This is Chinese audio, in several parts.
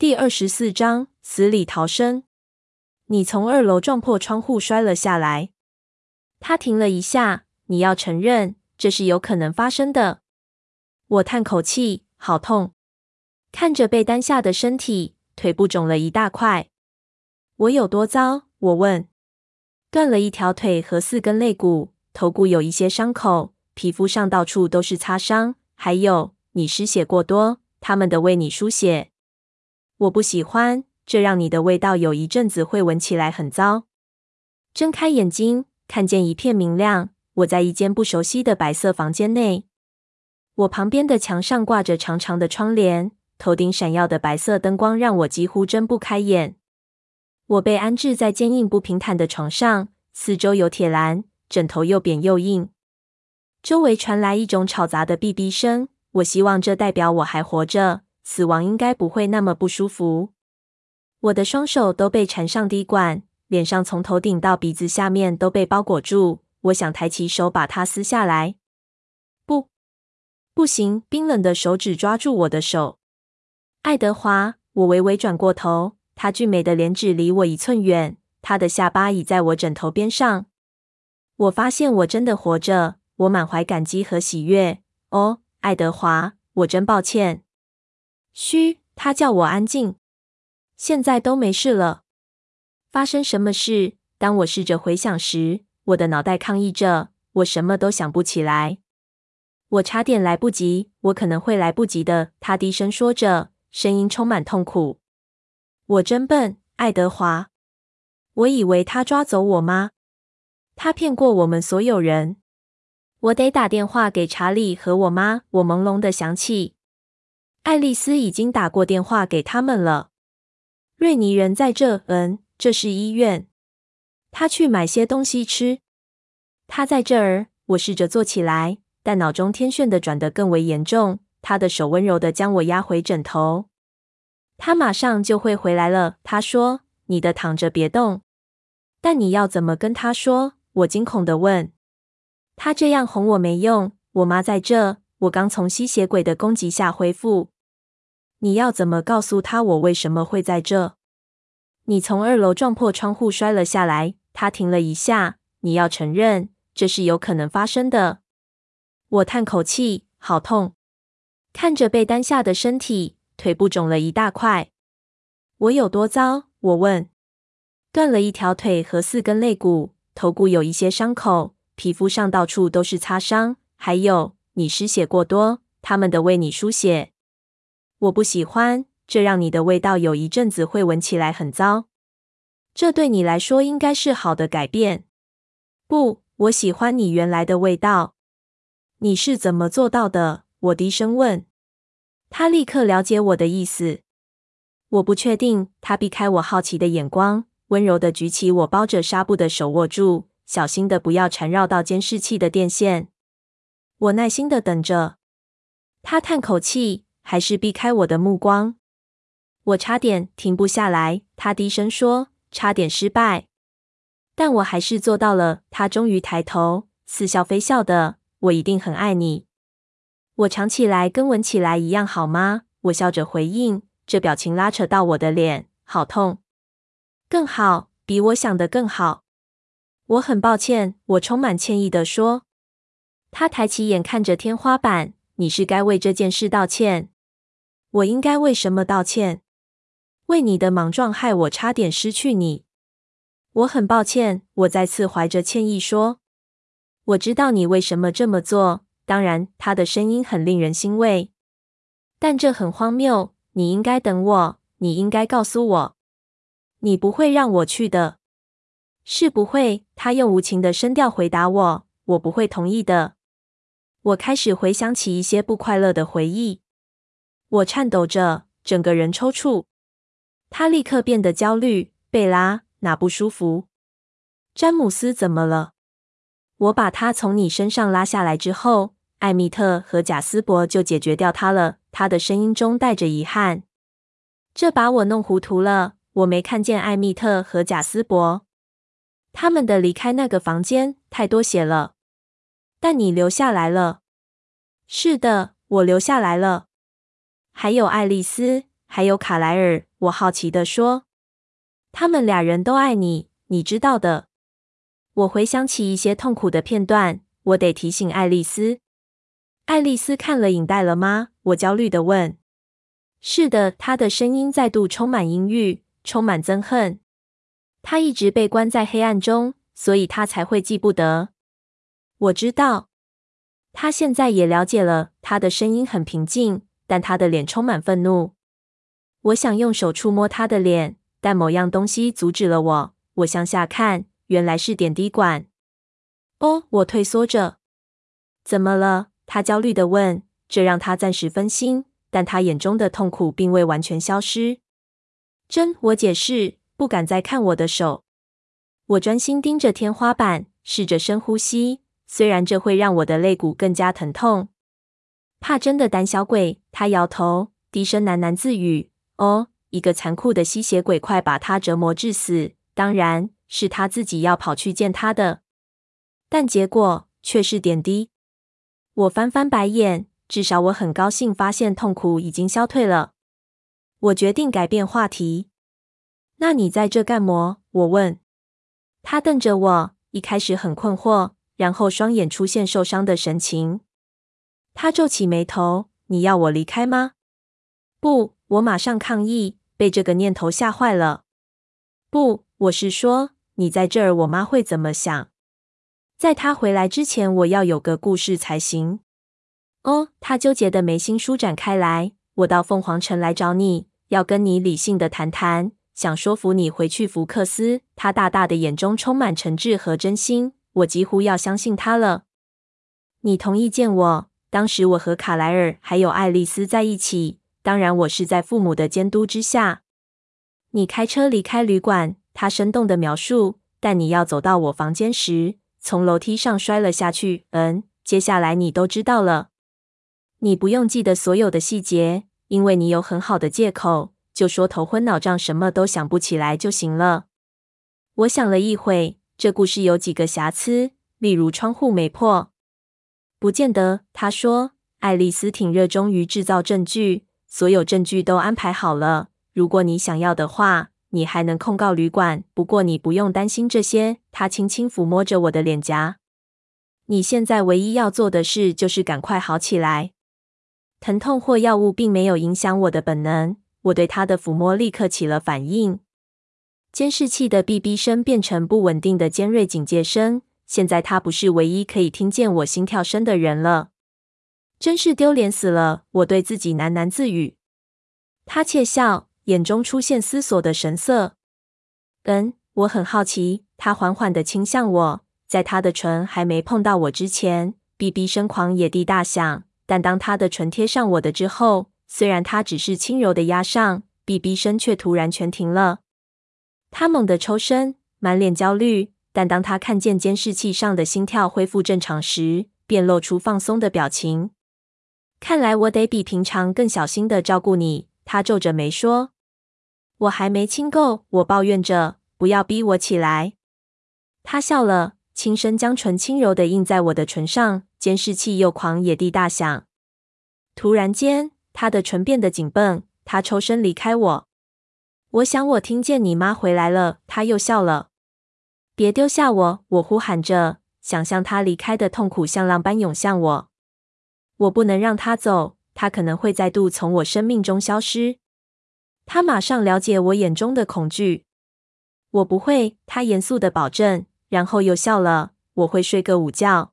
第二十四章死里逃生。你从二楼撞破窗户摔了下来。他停了一下。你要承认这是有可能发生的。我叹口气，好痛。看着被担下的身体，腿部肿了一大块。我有多糟？我问。断了一条腿和四根肋骨，头骨有一些伤口，皮肤上到处都是擦伤。还有，你失血过多，他们的为你输血。我不喜欢，这让你的味道有一阵子会闻起来很糟。睁开眼睛，看见一片明亮。我在一间不熟悉的白色房间内。我旁边的墙上挂着长长的窗帘，头顶闪耀的白色灯光让我几乎睁不开眼。我被安置在坚硬不平坦的床上，四周有铁栏，枕头又扁又硬。周围传来一种吵杂的哔哔声。我希望这代表我还活着。死亡应该不会那么不舒服。我的双手都被缠上滴管，脸上从头顶到鼻子下面都被包裹住。我想抬起手把它撕下来，不，不行！冰冷的手指抓住我的手。爱德华，我微微转过头，他俊美的脸只离我一寸远，他的下巴倚在我枕头边上。我发现我真的活着，我满怀感激和喜悦。哦，爱德华，我真抱歉。嘘，他叫我安静。现在都没事了。发生什么事？当我试着回想时，我的脑袋抗议着，我什么都想不起来。我差点来不及，我可能会来不及的。他低声说着，声音充满痛苦。我真笨，爱德华。我以为他抓走我妈。他骗过我们所有人。我得打电话给查理和我妈。我朦胧的想起。爱丽丝已经打过电话给他们了。瑞尼人在这，嗯，这是医院。他去买些东西吃。他在这儿。我试着坐起来，但脑中天旋地转得更为严重。他的手温柔地将我压回枕头。他马上就会回来了。他说：“你的躺着，别动。”但你要怎么跟他说？我惊恐地问。他这样哄我没用。我妈在这。我刚从吸血鬼的攻击下恢复。你要怎么告诉他我为什么会在这？你从二楼撞破窗户摔了下来。他停了一下。你要承认这是有可能发生的。我叹口气，好痛。看着被单下的身体，腿部肿了一大块。我有多糟？我问。断了一条腿和四根肋骨，头骨有一些伤口，皮肤上到处都是擦伤。还有，你失血过多，他们得为你输血。我不喜欢，这让你的味道有一阵子会闻起来很糟。这对你来说应该是好的改变。不，我喜欢你原来的味道。你是怎么做到的？我低声问。他立刻了解我的意思。我不确定。他避开我好奇的眼光，温柔地举起我包着纱布的手握住，小心的不要缠绕到监视器的电线。我耐心的等着。他叹口气。还是避开我的目光，我差点停不下来。他低声说：“差点失败，但我还是做到了。”他终于抬头，似笑非笑的：“我一定很爱你。我尝起来跟闻起来一样好吗？”我笑着回应，这表情拉扯到我的脸，好痛。更好，比我想的更好。我很抱歉，我充满歉意地说。他抬起眼看着天花板：“你是该为这件事道歉。”我应该为什么道歉？为你的莽撞害我差点失去你。我很抱歉。我再次怀着歉意说：“我知道你为什么这么做。当然，他的声音很令人欣慰，但这很荒谬。你应该等我。你应该告诉我，你不会让我去的。是不会。”他用无情的声调回答我：“我不会同意的。”我开始回想起一些不快乐的回忆。我颤抖着，整个人抽搐。他立刻变得焦虑。贝拉，哪不舒服？詹姆斯怎么了？我把他从你身上拉下来之后，艾米特和贾斯伯就解决掉他了。他的声音中带着遗憾。这把我弄糊涂了。我没看见艾米特和贾斯伯，他们的离开那个房间太多血了。但你留下来了。是的，我留下来了。还有爱丽丝，还有卡莱尔。我好奇地说：“他们俩人都爱你，你知道的。”我回想起一些痛苦的片段，我得提醒爱丽丝。爱丽丝看了影带了吗？我焦虑地问。是的，她的声音再度充满阴郁，充满憎恨。她一直被关在黑暗中，所以她才会记不得。我知道，她现在也了解了。她的声音很平静，但他的脸充满愤怒。我想用手触摸他的脸，但某样东西阻止了我。我向下看，原来是点滴管。哦，我退缩着。怎么了？他焦虑地问。这让他暂时分心。但他眼中的痛苦并未完全消失。真，我解释，不敢再看我的手。我专心盯着天花板，试着深呼吸，虽然这会让我的肋骨更加疼痛。怕真的胆小鬼，他摇头，低声喃喃自语：“哦，一个残酷的吸血鬼，快把他折磨致死。当然是他自己要跑去见他的，但结果却是点滴。”我翻翻白眼。至少我很高兴发现痛苦已经消退了。我决定改变话题。那你在这干么？我问。他瞪着我，一开始很困惑，然后双眼出现受伤的神情。他皱起眉头：“你要我离开吗？”不，我马上抗议，被这个念头吓坏了。不，我是说，你在这儿，我妈会怎么想？在她回来之前，我要有个故事才行。哦，他纠结的眉心舒展开来。我到凤凰城来找你，要跟你理性的谈谈，想说服你回去福克斯。他大大的眼中充满诚挚和真心，我几乎要相信他了。你同意见我？当时我和卡莱尔还有爱丽丝在一起，当然我是在父母的监督之下。你开车离开旅馆，他生动的描述。但你要走到我房间时，从楼梯上摔了下去。嗯，接下来你都知道了。你不用记得所有的细节，因为你有很好的借口，就说头昏脑胀，什么都想不起来就行了。我想了一会，这故事有几个瑕疵，例如窗户没破。不见得，他说。爱丽丝挺热衷于制造证据，所有证据都安排好了。如果你想要的话，你还能控告旅馆。不过你不用担心这些。他轻轻抚摸着我的脸颊。你现在唯一要做的事就是赶快好起来。疼痛或药物并没有影响我的本能。我对他的抚摸立刻起了反应。监视器的哔哔声变成不稳定的尖锐警戒声。现在他不是唯一可以听见我心跳声的人了。真是丢脸死了！我对自己喃喃自语。他窃笑，眼中出现思索的神色。嗯，我很好奇。他缓缓地倾向我，在他的唇还没碰到我之前，哔哔声狂野地大响。但当他的唇贴上我的之后，虽然他只是轻柔的压上，哔哔声却突然全停了。他猛地抽身，满脸焦虑。但当他看见监视器上的心跳恢复正常时，便露出放松的表情。看来我得比平常更小心地照顾你。他皱着眉说：“我还没亲够。”我抱怨着：“不要逼我起来。”他笑了，轻声将唇轻柔地印在我的唇上。监视器又狂野地大响。突然间，他的唇变得紧绷。他抽身离开我。我想我听见你妈回来了。他又笑了。别丢下我！我呼喊着，想象他离开的痛苦像浪般涌向我。我不能让他走。他可能会再度从我生命中消失。他马上了解我眼中的恐惧。我不会，他严肃地保证，然后又笑了。我会睡个午觉。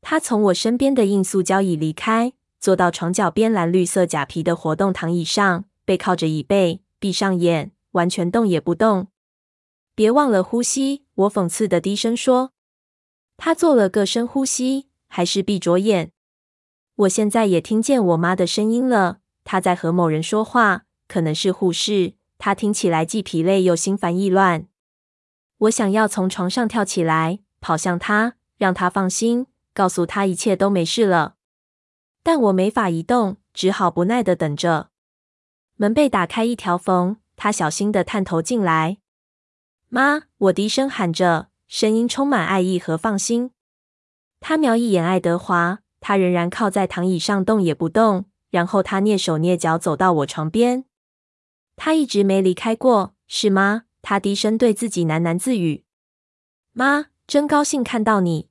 他从我身边的硬塑胶椅离开，坐到床脚边蓝绿色假皮的活动躺椅上，背靠着椅背，闭上眼，完全动也不动。别忘了呼吸，我讽刺的低声说。他做了个深呼吸，还是闭着眼。我现在也听见我妈的声音了，她在和某人说话，可能是护士。她听起来既疲累又心烦意乱。我想要从床上跳起来，跑向她，让她放心。告诉她一切都没事了，但我没法移动，只好不耐的等着。门被打开一条缝，他小心的探头进来。妈，我低声喊着，声音充满爱意和放心。他瞄一眼爱德华，他仍然靠在躺椅上动也不动。然后他蹑手蹑脚走到我床边，他一直没离开过，是吗？他低声对自己喃喃自语。妈，真高兴看到你。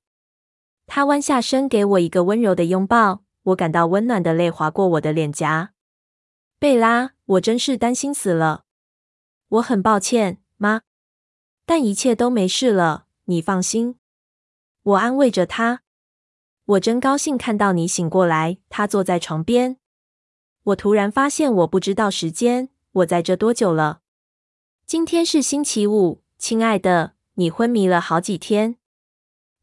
他弯下身给我一个温柔的拥抱，我感到温暖的泪划过我的脸颊。贝拉，我真是担心死了。我很抱歉，妈，但一切都没事了，你放心。我安慰着他。我真高兴看到你醒过来。他坐在床边。我突然发现我不知道时间，我在这多久了？今天是星期五，亲爱的。你昏迷了好几天。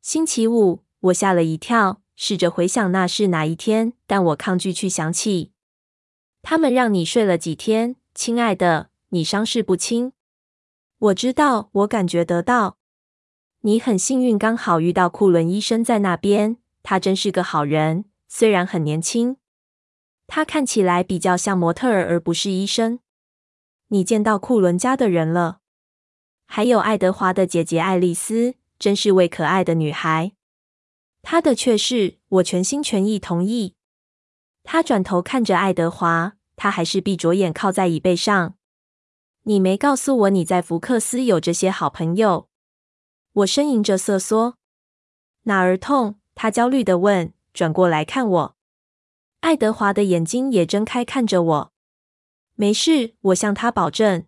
星期五，我吓了一跳，试着回想那是哪一天，但我抗拒去想起。他们让你睡了几天，亲爱的？你伤势不轻。我知道，我感觉得到。你很幸运，刚好遇到库伦医生在那边。他真是个好人，虽然很年轻。他看起来比较像模特儿，而不是医生。你见到库伦家的人了？还有爱德华的姐姐爱丽丝，真是位可爱的女孩。她的确是，我全心全意同意。他转头看着爱德华，他还是闭着眼靠在椅背上。你没告诉我你在福克斯有这些好朋友。我呻吟着瑟缩。哪儿痛？他焦虑地问，转过来看我。爱德华的眼睛也睁开看着我。没事，我向他保证。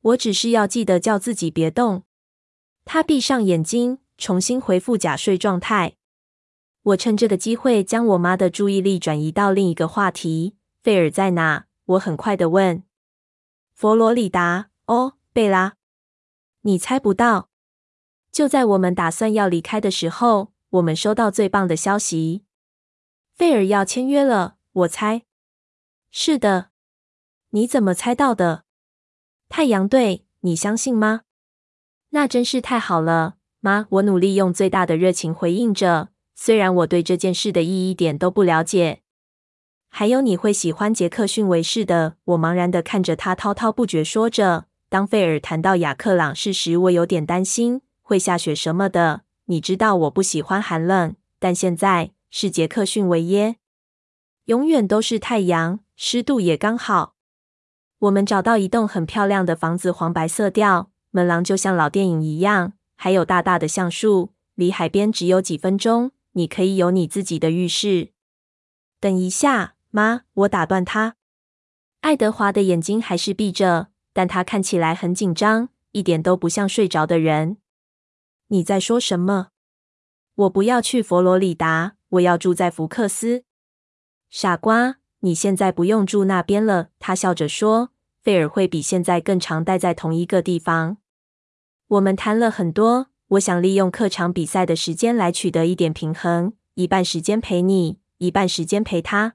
我只是要记得叫自己别动。他闭上眼睛，重新恢复假睡状态。我趁这个机会将我妈的注意力转移到另一个话题。费尔在哪？我很快地问。佛罗里达。哦，贝拉，你猜不到。就在我们打算要离开的时候，我们收到最棒的消息。费尔要签约了。我猜。是的。你怎么猜到的？太阳队，你相信吗？那真是太好了，妈！我努力用最大的热情回应着，虽然我对这件事的意义一点都不了解。还有你会喜欢杰克逊维士的。我茫然地看着他，滔滔不绝说着。当费尔谈到雅克朗市时，我有点担心会下雪什么的。你知道我不喜欢寒冷，但现在是杰克逊维耶，永远都是太阳，湿度也刚好。我们找到一栋很漂亮的房子，黄白色调，门廊就像老电影一样，还有大大的橡树，离海边只有几分钟。你可以有你自己的浴室。等一下，妈，我打断他。爱德华的眼睛还是闭着，但他看起来很紧张，一点都不像睡着的人。你在说什么？我不要去佛罗里达，我要住在福克斯。傻瓜。你现在不用住那边了，他笑着说。费尔会比现在更常待在同一个地方。我们谈了很多，我想利用客场比赛的时间来取得一点平衡，一半时间陪你，一半时间陪他。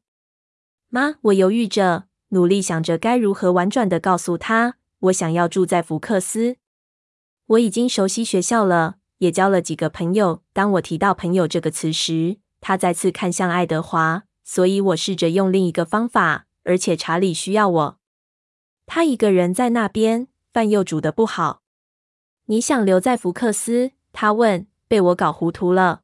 妈，我犹豫着，努力想着该如何婉转地告诉他，我想要住在福克斯。我已经熟悉学校了，也交了几个朋友。当我提到“朋友”这个词时，他再次看向爱德华。所以我试着用另一个方法，而且查理需要我。他一个人在那边，饭又煮得不好。你想留在福克斯？他问。被我搞糊涂了。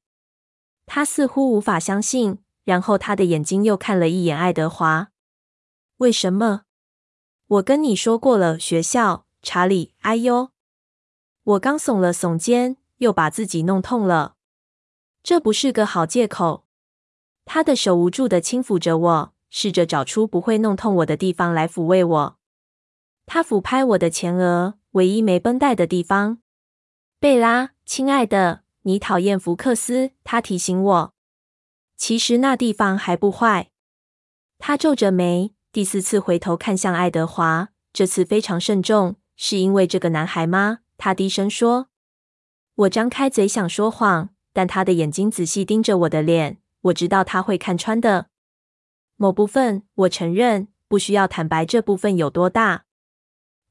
他似乎无法相信，然后他的眼睛又看了一眼爱德华。为什么？我跟你说过了，学校。查理，哎哟，我刚耸了耸肩，又把自己弄痛了。这不是个好借口。他的手无助的轻抚着我，试着找出不会弄痛我的地方来抚慰我。他抚拍我的前额，唯一没绷带的地方。贝拉，亲爱的，你讨厌福克斯，他提醒我。其实那地方还不坏。他皱着眉，第四次回头看向爱德华，这次非常慎重。是因为这个男孩吗？他低声说。我张开嘴想说谎，但他的眼睛仔细盯着我的脸。我知道他会看穿的。某部分，我承认，不需要坦白这部分有多大。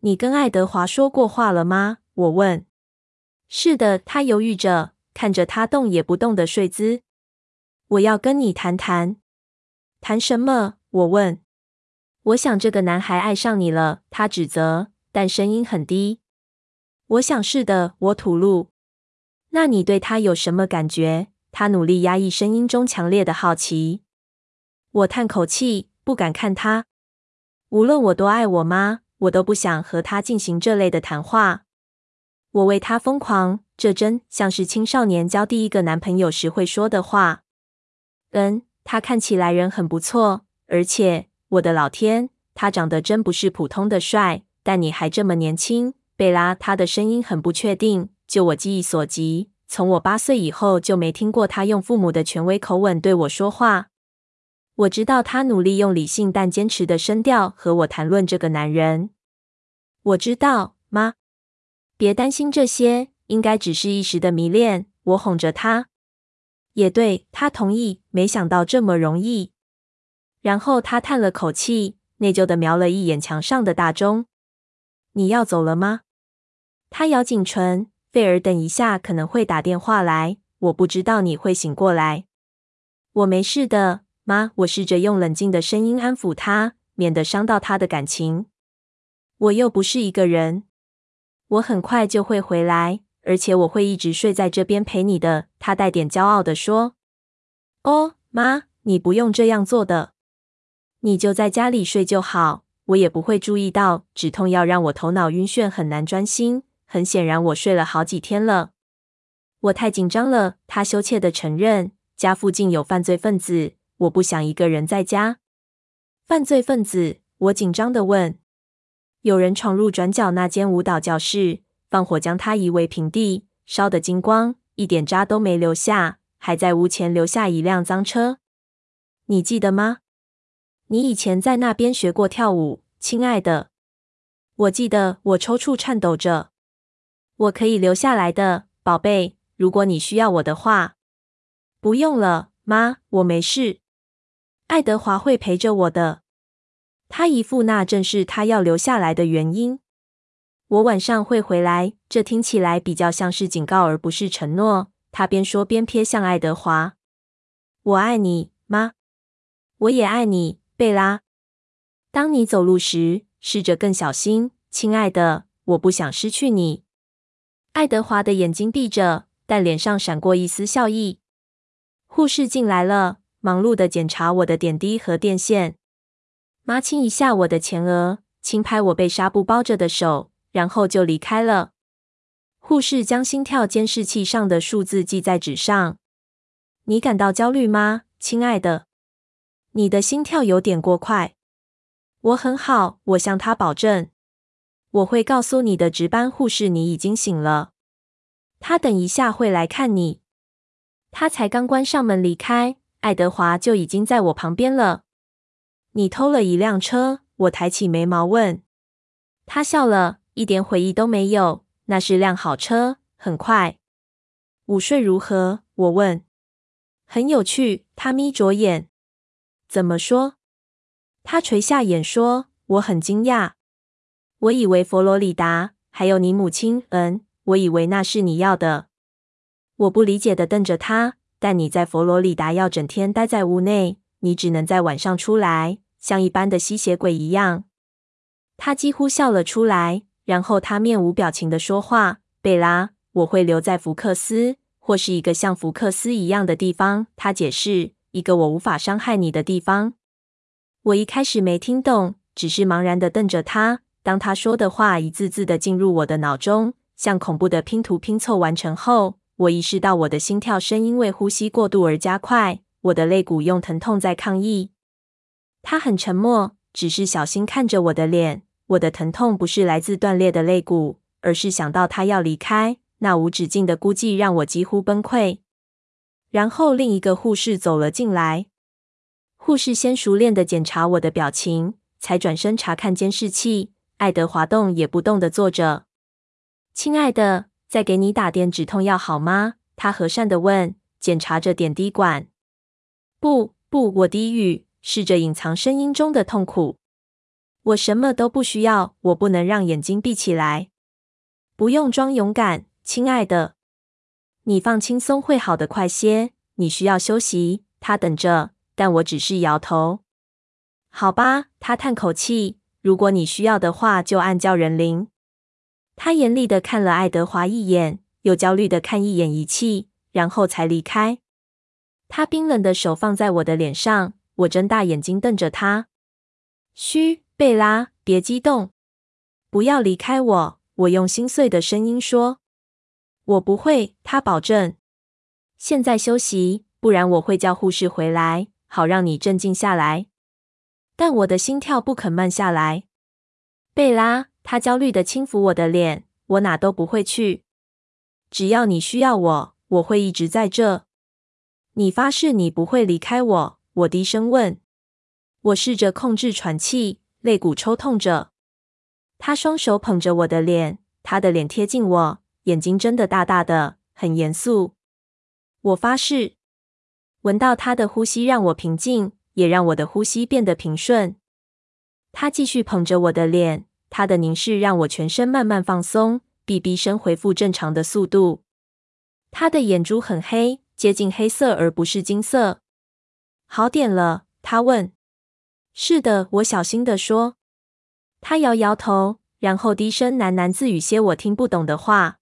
你跟爱德华说过话了吗？我问。是的，他犹豫着，看着他动也不动的睡姿。我要跟你谈谈。谈什么？我问。我想这个男孩爱上你了，他指责，但声音很低。我想是的，我吐露。那你对他有什么感觉？他努力压抑声音中强烈的好奇。我叹口气，不敢看他。无论我多爱我妈，我都不想和他进行这类的谈话。我为他疯狂，这真像是青少年交第一个男朋友时会说的话。嗯，他看起来人很不错，而且，我的老天，他长得真不是普通的帅。但你还这么年轻，贝拉。他的声音很不确定。就我记忆所及，从我八岁以后就没听过他用父母的权威口吻对我说话。我知道他努力用理性但坚持的声调和我谈论这个男人。我知道，妈。别担心这些，应该只是一时的迷恋。我哄着他。也对，他同意。没想到这么容易。然后他叹了口气，内疚的瞄了一眼墙上的大钟。你要走了吗？他咬紧唇。费尔，等一下可能会打电话来。我不知道你会醒过来。我没事的，妈。我试着用冷静的声音安抚他，免得伤到他的感情。我又不是一个人。我很快就会回来，而且我会一直睡在这边陪你的。他带点骄傲地说：“哦，妈，你不用这样做的。你就在家里睡就好，我也不会注意到。止痛药让我头脑晕眩，很难专心。很显然，我睡了好几天了。我太紧张了。”他羞怯地承认：“家附近有犯罪分子，我不想一个人在家。”犯罪分子？我紧张地问。有人闯入转角那间舞蹈教室，放火将它夷为平地，烧得精光，一点渣都没留下，还在屋前留下一辆脏车。你记得吗？你以前在那边学过跳舞，亲爱的。我记得。我抽搐颤抖着。我可以留下来的，宝贝，如果你需要我的话。不用了，妈，我没事。爱德华会陪着我的。他一副那正是他要留下来的原因。我晚上会回来，这听起来比较像是警告而不是承诺。他边说边瞥向爱德华：“我爱你，妈。我也爱你，贝拉。当你走路时，试着更小心，亲爱的。我不想失去你。”爱德华的眼睛闭着，但脸上闪过一丝笑意。护士进来了，忙碌地检查我的点滴和电线。妈亲一下我的前额，轻拍我被纱布包着的手，然后就离开了。护士将心跳监视器上的数字记在纸上。你感到焦虑吗，亲爱的？你的心跳有点过快。我很好，我向他保证。我会告诉你的值班护士你已经醒了。他等一下会来看你。他才刚关上门离开，爱德华就已经在我旁边了。你偷了一辆车？我抬起眉毛问。他笑了，一点悔意都没有。那是辆好车，很快。午睡如何？我问。很有趣。他眯着眼。怎么说？他垂下眼说。我很惊讶。我以为佛罗里达还有你母亲。嗯，我以为那是你要的。我不理解的瞪着他。但你在佛罗里达要整天待在屋内。你只能在晚上出来，像一般的吸血鬼一样。他几乎笑了出来，然后他面无表情地说话：“贝拉，我会留在福克斯，或是一个像福克斯一样的地方。”他解释：“一个我无法伤害你的地方。”我一开始没听懂，只是茫然地瞪着他。当他说的话一字字地进入我的脑中，像恐怖的拼图拼凑完成后，我意识到我的心跳声因为呼吸过度而加快。我的肋骨用疼痛在抗议。他很沉默，只是小心看着我的脸。我的疼痛不是来自断裂的肋骨，而是想到他要离开，那无止境的孤寂让我几乎崩溃。然后另一个护士走了进来。护士先熟练地检查我的表情，才转身查看监视器。爱德华动也不动地坐着。亲爱的，再给你打点止痛药好吗？他和善地问，检查着点滴管。不不，我低语，试着隐藏声音中的痛苦。我什么都不需要，我不能让眼睛闭起来。不用装勇敢，亲爱的。你放轻松会好得快些。你需要休息。他等着，但我只是摇头。好吧，他叹口气。如果你需要的话，就按叫人铃。他严厉的看了爱德华一眼，又焦虑的看一眼仪器，然后才离开。他冰冷的手放在我的脸上，我睁大眼睛瞪着他。嘘，贝拉，别激动。不要离开我！”我用心碎的声音说。“我不会。”他保证。“现在休息，不然我会叫护士回来，好让你镇静下来。”但我的心跳不肯慢下来。贝拉，他焦虑地轻抚我的脸。我哪都不会去。只要你需要我，我会一直在这。你发誓你不会离开我？我低声问。我试着控制喘气，肋骨抽痛着。他双手捧着我的脸，他的脸贴近我，眼睛睁得大大的，很严肃。我发誓。闻到他的呼吸让我平静，也让我的呼吸变得平顺。他继续捧着我的脸。他的凝视让我全身慢慢放松，哔哔声恢复正常的速度。他的眼珠很黑，接近黑色而不是金色。好点了？他问。是的，我小心地说。他摇摇头，然后低声喃喃自语些我听不懂的话。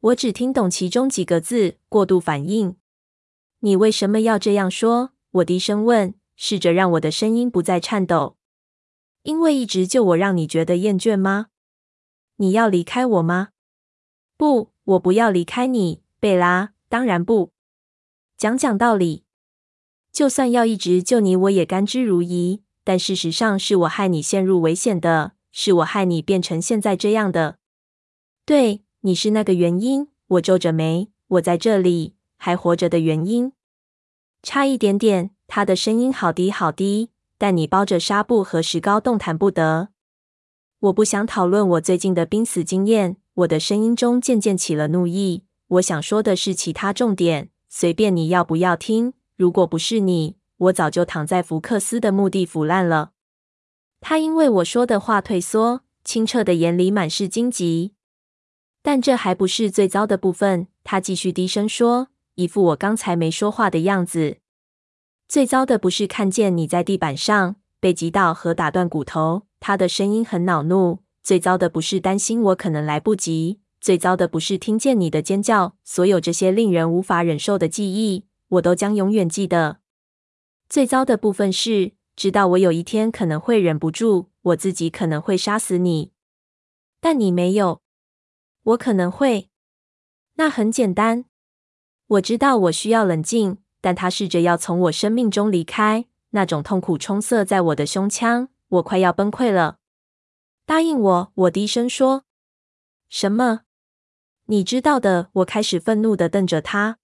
我只听懂其中几个字：过度反应。你为什么要这样说？我低声问，试着让我的声音不再颤抖。因为一直就我，让你觉得厌倦吗？你要离开我吗？不，我不要离开你，贝拉。当然不。讲讲道理，就算要一直救你，我也甘之如饴。但事实上，是我害你陷入危险的，是我害你变成现在这样的。对，你是那个原因。我皱着眉，我在这里还活着的原因。差一点点，他的声音好低好低。但你包着纱布和石膏，动弹不得。我不想讨论我最近的濒死经验。我的声音中渐渐起了怒意。我想说的是其他重点，随便你要不要听。如果不是你，我早就躺在福克斯的墓地腐烂了。他因为我说的话退缩，清澈的眼里满是荆棘。但这还不是最糟的部分。他继续低声说，一副我刚才没说话的样子。最糟的不是看见你在地板上被击倒和打断骨头，他的声音很恼怒。最糟的不是担心我可能来不及，最糟的不是听见你的尖叫。所有这些令人无法忍受的记忆，我都将永远记得。最糟的部分是，知道我有一天可能会忍不住，我自己可能会杀死你，但你没有。我可能会。那很简单。我知道我需要冷静。但他试着要从我生命中离开，那种痛苦充塞在我的胸腔，我快要崩溃了。答应我，我低声说。什么？你知道的。我开始愤怒地瞪着他。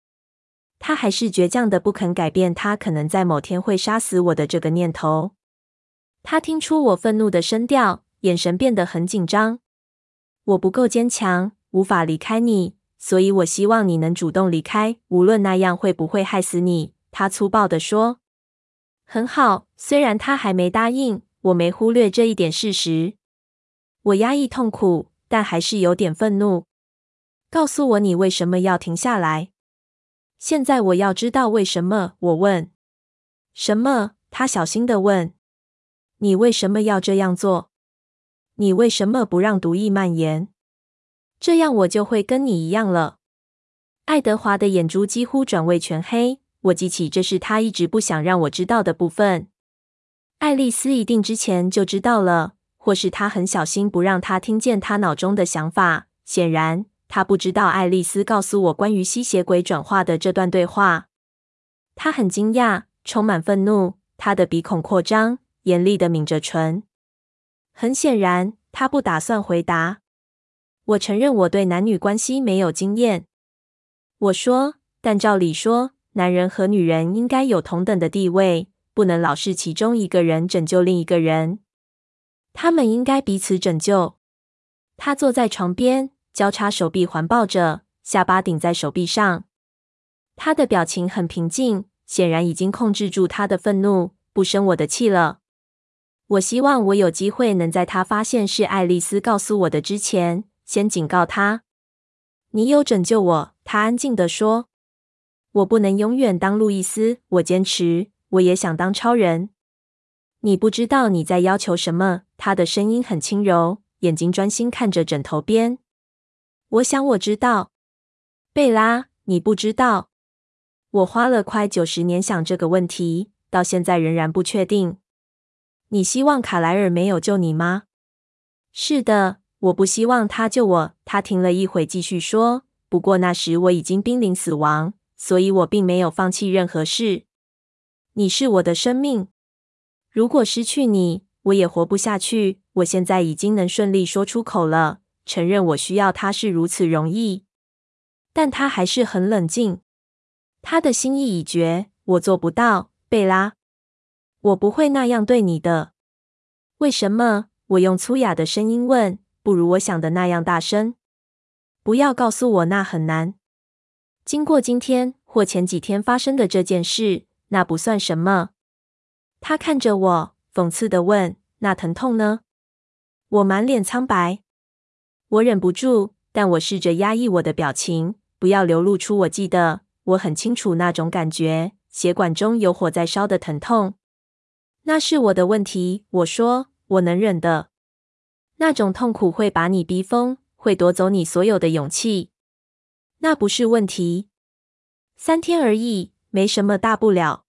他还是倔强的不肯改变他可能在某天会杀死我的这个念头。他听出我愤怒的声调，眼神变得很紧张。我不够坚强，无法离开你。所以我希望你能主动离开，无论那样会不会害死你。”他粗暴地说。“很好。”虽然他还没答应，我没忽略这一点事实。我压抑痛苦，但还是有点愤怒。告诉我，你为什么要停下来？现在我要知道为什么。我问。什么？他小心地问。你为什么要这样做？你为什么不让毒液蔓延？这样我就会跟你一样了。爱德华的眼珠几乎转为全黑。我记起这是他一直不想让我知道的部分。爱丽丝一定之前就知道了，或是他很小心不让他听见他脑中的想法。显然，他不知道爱丽丝告诉我关于吸血鬼转化的这段对话。他很惊讶，充满愤怒，他的鼻孔扩张，严厉的抿着唇。很显然，他不打算回答。我承认我对男女关系没有经验。我说，但照理说，男人和女人应该有同等的地位，不能老是其中一个人拯救另一个人。他们应该彼此拯救。他坐在床边，交叉手臂环抱着，下巴顶在手臂上。他的表情很平静，显然已经控制住他的愤怒，不生我的气了。我希望我有机会能在他发现是爱丽丝告诉我的之前。先警告他，你有拯救我。他安静地说：“我不能永远当路易斯。”我坚持，我也想当超人。你不知道你在要求什么。他的声音很轻柔，眼睛专心看着枕头边。我想我知道，贝拉，你不知道。我花了快九十年想这个问题，到现在仍然不确定。你希望卡莱尔没有救你吗？是的，我不希望他救我。他停了一会，继续说：“不过那时我已经濒临死亡，所以我并没有放弃任何事。你是我的生命，如果失去你，我也活不下去。我现在已经能顺利说出口了，承认我需要他是如此容易。但他还是很冷静，他的心意已决。我做不到，贝拉，我不会那样对你的。为什么？”我用粗哑的声音问：“不如我想的那样大声。不要告诉我那很难。经过今天或前几天发生的这件事，那不算什么。”他看着我，讽刺的问：“那疼痛呢？”我满脸苍白，我忍不住，但我试着压抑我的表情，不要流露出我记得，我很清楚那种感觉，血管中有火在烧的疼痛。那是我的问题，我说。我能忍的，那种痛苦会把你逼疯，会夺走你所有的勇气。那不是问题，三天而已，没什么大不了。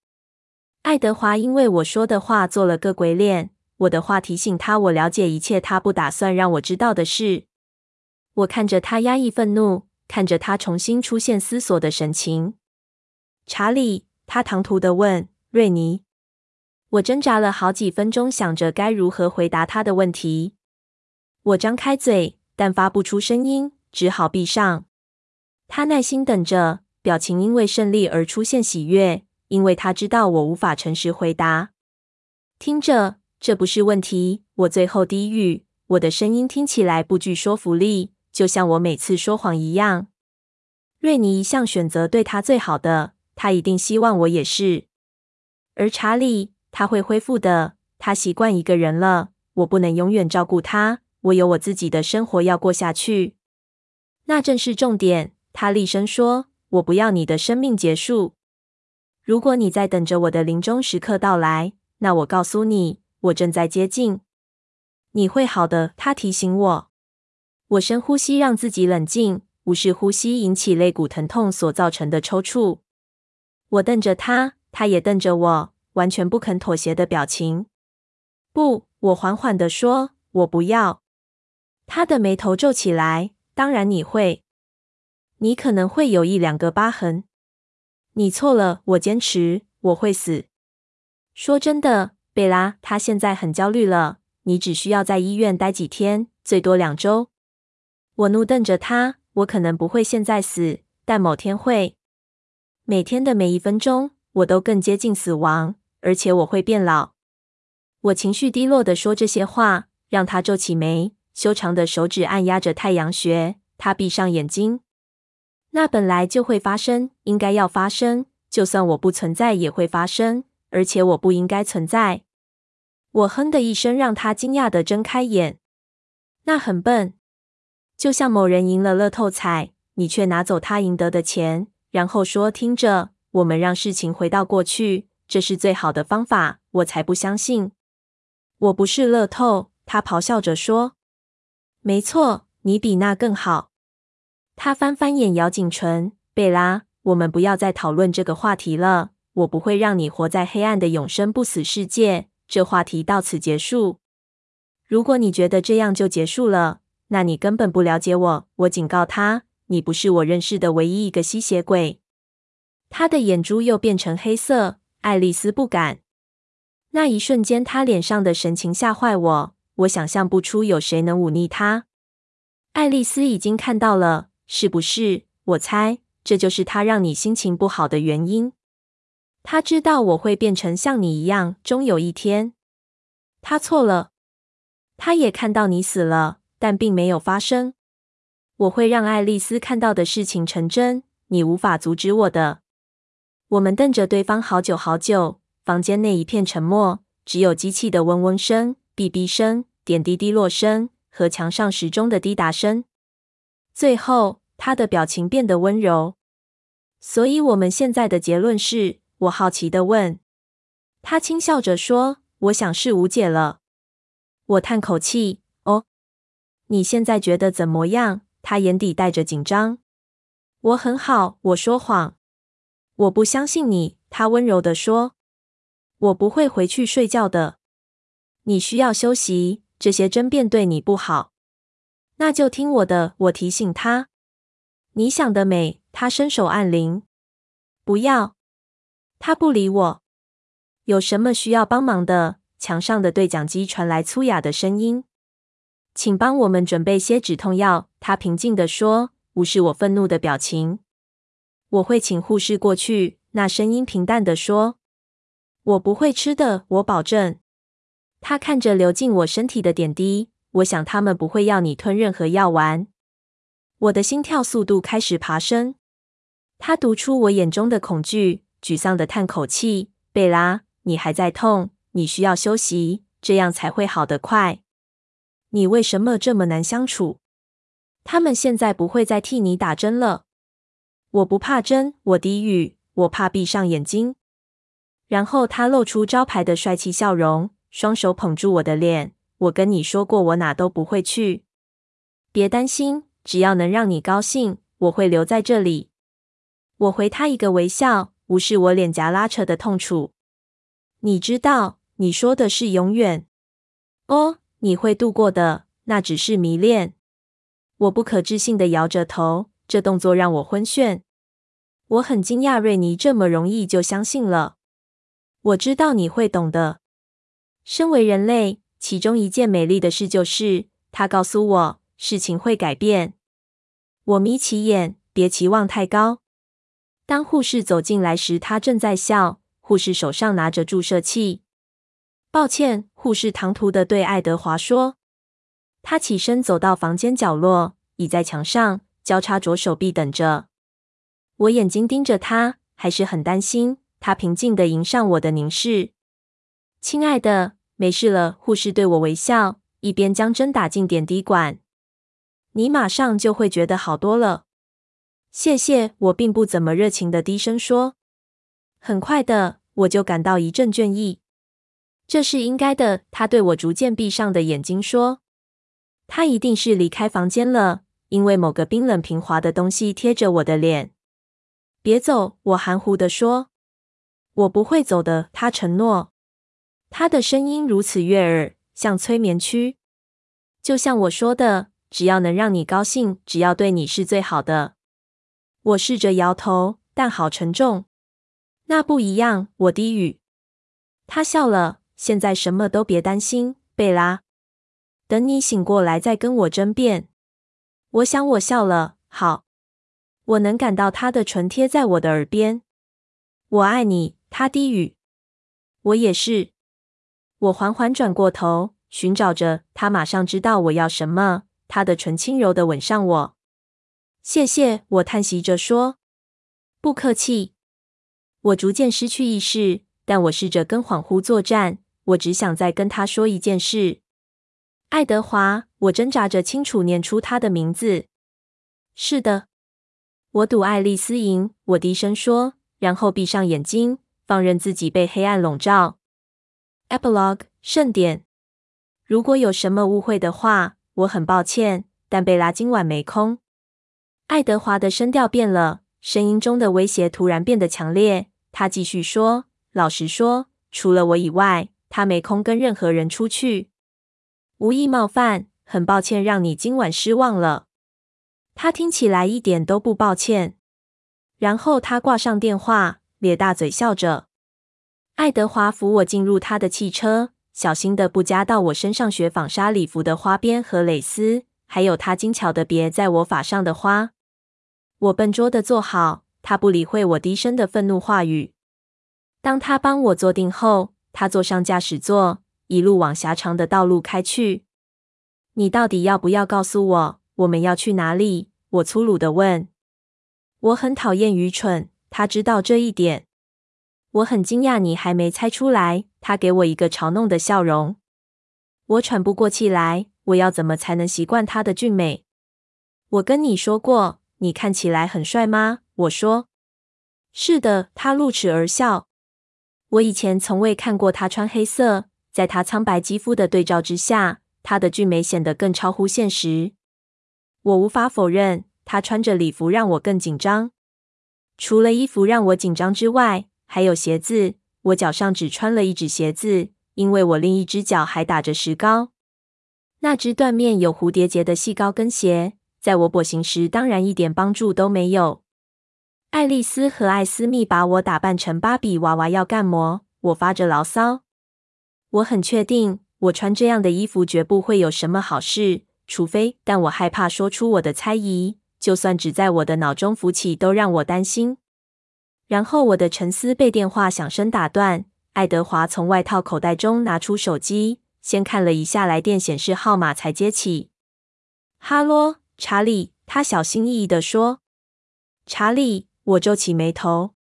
爱德华因为我说的话做了个鬼脸。我的话提醒他，我了解一切他不打算让我知道的事。我看着他压抑愤怒，看着他重新出现思索的神情。查理，他唐突地问瑞尼。我挣扎了好几分钟，想着该如何回答他的问题。我张开嘴，但发不出声音，只好闭上。他耐心等着，表情因为胜利而出现喜悦，因为他知道我无法诚实回答。听着，这不是问题。我最后低语，我的声音听起来不具说服力，就像我每次说谎一样。瑞尼一向选择对他最好的，他一定希望我也是。而查理。他会恢复的。他习惯一个人了。我不能永远照顾他。我有我自己的生活要过下去。那正是重点。他厉声说：“我不要你的生命结束。如果你在等着我的临终时刻到来，那我告诉你，我正在接近。你会好的。”他提醒我。我深呼吸，让自己冷静，无视呼吸引起肋骨疼痛所造成的抽搐。我瞪着他，他也瞪着我。完全不肯妥协的表情。不，我缓缓地说：“我不要。”他的眉头皱起来。当然你会，你可能会有一两个疤痕。你错了，我坚持，我会死。说真的，贝拉，他现在很焦虑了。你只需要在医院待几天，最多两周。我怒瞪着他。我可能不会现在死，但某天会。每天的每一分钟，我都更接近死亡。而且我会变老。我情绪低落地说这些话，让他皱起眉，修长的手指按压着太阳穴。他闭上眼睛。那本来就会发生，应该要发生。就算我不存在，也会发生。而且我不应该存在。我哼的一声，让他惊讶地睁开眼。那很笨，就像某人赢了乐透彩，你却拿走他赢得的钱，然后说：“听着，我们让事情回到过去。”这是最好的方法，我才不相信。我不是乐透，他咆哮着说。没错，你比那更好。他翻翻眼，咬紧唇。贝拉，我们不要再讨论这个话题了。我不会让你活在黑暗的永生不死世界。这话题到此结束。如果你觉得这样就结束了，那你根本不了解我。我警告他，你不是我认识的唯一一个吸血鬼。他的眼珠又变成黑色。爱丽丝不敢。那一瞬间，他脸上的神情吓坏我。我想象不出有谁能忤逆他。爱丽丝已经看到了，是不是？我猜这就是他让你心情不好的原因。他知道我会变成像你一样，终有一天。他错了。他也看到你死了，但并没有发生。我会让爱丽丝看到的事情成真。你无法阻止我的。我们瞪着对方好久好久，房间内一片沉默，只有机器的嗡嗡声、哔哔声、点滴滴落声和墙上时钟的滴答声。最后，他的表情变得温柔。所以，我们现在的结论是？我好奇的问。他轻笑着说：“我想是无解了。”我叹口气：“，你现在觉得怎么样？”他眼底带着紧张。我很好，我说谎。我不相信你，他温柔地说：“我不会回去睡觉的。你需要休息，这些争辩对你不好。那就听我的。我提醒他。你想得美。他伸手按铃。不要。他不理我。有什么需要帮忙的？墙上的对讲机传来粗哑的声音。请帮我们准备些止痛药。他平静地说，无视我愤怒的表情。我会请护士过去。那声音平淡地说。我不会吃的，我保证。他看着流进我身体的点滴，我想他们不会要你吞任何药丸。我的心跳速度开始爬升。他读出我眼中的恐惧，沮丧地叹口气：“贝拉，你还在痛，你需要休息，这样才会好得快。你为什么这么难相处？他们现在不会再替你打针了。我不怕针。”我低语：“我怕闭上眼睛。”然后他露出招牌的帅气笑容，双手捧住我的脸。我跟你说过，我哪都不会去。别担心，只要能让你高兴，我会留在这里。我回他一个微笑，无视我脸颊拉扯的痛楚。你知道，你说的是永远。哦，你会度过的，那只是迷恋。我不可置信地摇着头，这动作让我昏眩。我很惊讶，瑞尼这么容易就相信了。我知道你会懂的。身为人类，其中一件美丽的事就是，他告诉我事情会改变。我眯起眼，别期望太高。当护士走进来时，他正在笑。护士手上拿着注射器。抱歉，护士唐突地对爱德华说。他起身走到房间角落，倚在墙上，交叉着手臂等着。我眼睛盯着他，还是很担心。他平静地迎上我的凝视。亲爱的，没事了。护士对我微笑，一边将针打进点滴管。你马上就会觉得好多了。谢谢。我并不怎么热情地低声说。很快的，我就感到一阵倦意。这是应该的。他对我逐渐闭上的眼睛说。他一定是离开房间了，因为某个冰冷平滑的东西贴着我的脸。别走，我含糊地说。我不会走的，他承诺。他的声音如此悦耳，像催眠曲。就像我说的，只要能让你高兴，只要对你是最好的。我试着摇头，但好沉重。那不一样，我低语。他笑了。现在什么都别担心，贝拉。等你醒过来再跟我争辩。我想我笑了。好。我能感到他的唇贴在我的耳边。我爱你。他低语：“我也是。”我缓缓转过头，寻找着他。马上知道我要什么。他的唇轻柔的吻上我。谢谢，我叹息着说：“不客气。”我逐渐失去意识，但我试着跟恍惚作战。我只想再跟他说一件事。爱德华，我挣扎着清楚念出他的名字。是的，我赌爱丽丝赢。我低声说，然后闭上眼睛。放任自己被黑暗笼罩。Epilogue 盛典。如果有什么误会的话，我很抱歉。但贝拉今晚没空。爱德华的声调变了，声音中的威胁突然变得强烈。他继续说：“老实说，除了我以外，他没空跟任何人出去。无意冒犯，很抱歉让你今晚失望了。”他听起来一点都不抱歉。然后他挂上电话。咧大嘴笑着，爱德华扶我进入他的汽车，小心的不夹到我身上雪纺纱礼服的花边和蕾丝，还有他精巧的别在我发上的花。我笨拙的坐好，他不理会我低声的愤怒话语。当他帮我坐定后，他坐上驾驶座，一路往狭长的道路开去。你到底要不要告诉我我们要去哪里？我粗鲁地问。我很讨厌愚蠢。他知道这一点，我很惊讶你还没猜出来。他给我一个嘲弄的笑容，我喘不过气来。我要怎么才能习惯他的俊美？我跟你说过，你看起来很帅吗？我说，是的。他露齿而笑。我以前从未看过他穿黑色，在他苍白肌肤的对照之下，他的俊美显得更超乎现实。我无法否认，他穿着礼服让我更紧张。除了衣服让我紧张之外，还有鞋子。我脚上只穿了一只鞋子，因为我另一只脚还打着石膏。那只缎面有蝴蝶结的细高跟鞋，在我跛行时当然一点帮助都没有。爱丽丝和艾斯密把我打扮成芭比娃娃要干么？我发着牢骚。我很确定，我穿这样的衣服绝不会有什么好事，除非……但我害怕说出我的猜疑，就算只在我的脑中浮起，都让我担心。然后我的沉思被电话响声打断。爱德华从外套口袋中拿出手机，先看了一下来电显示号码，才接起。“哈喽，查理。”他小心翼翼地说。“查理。”我皱起眉头。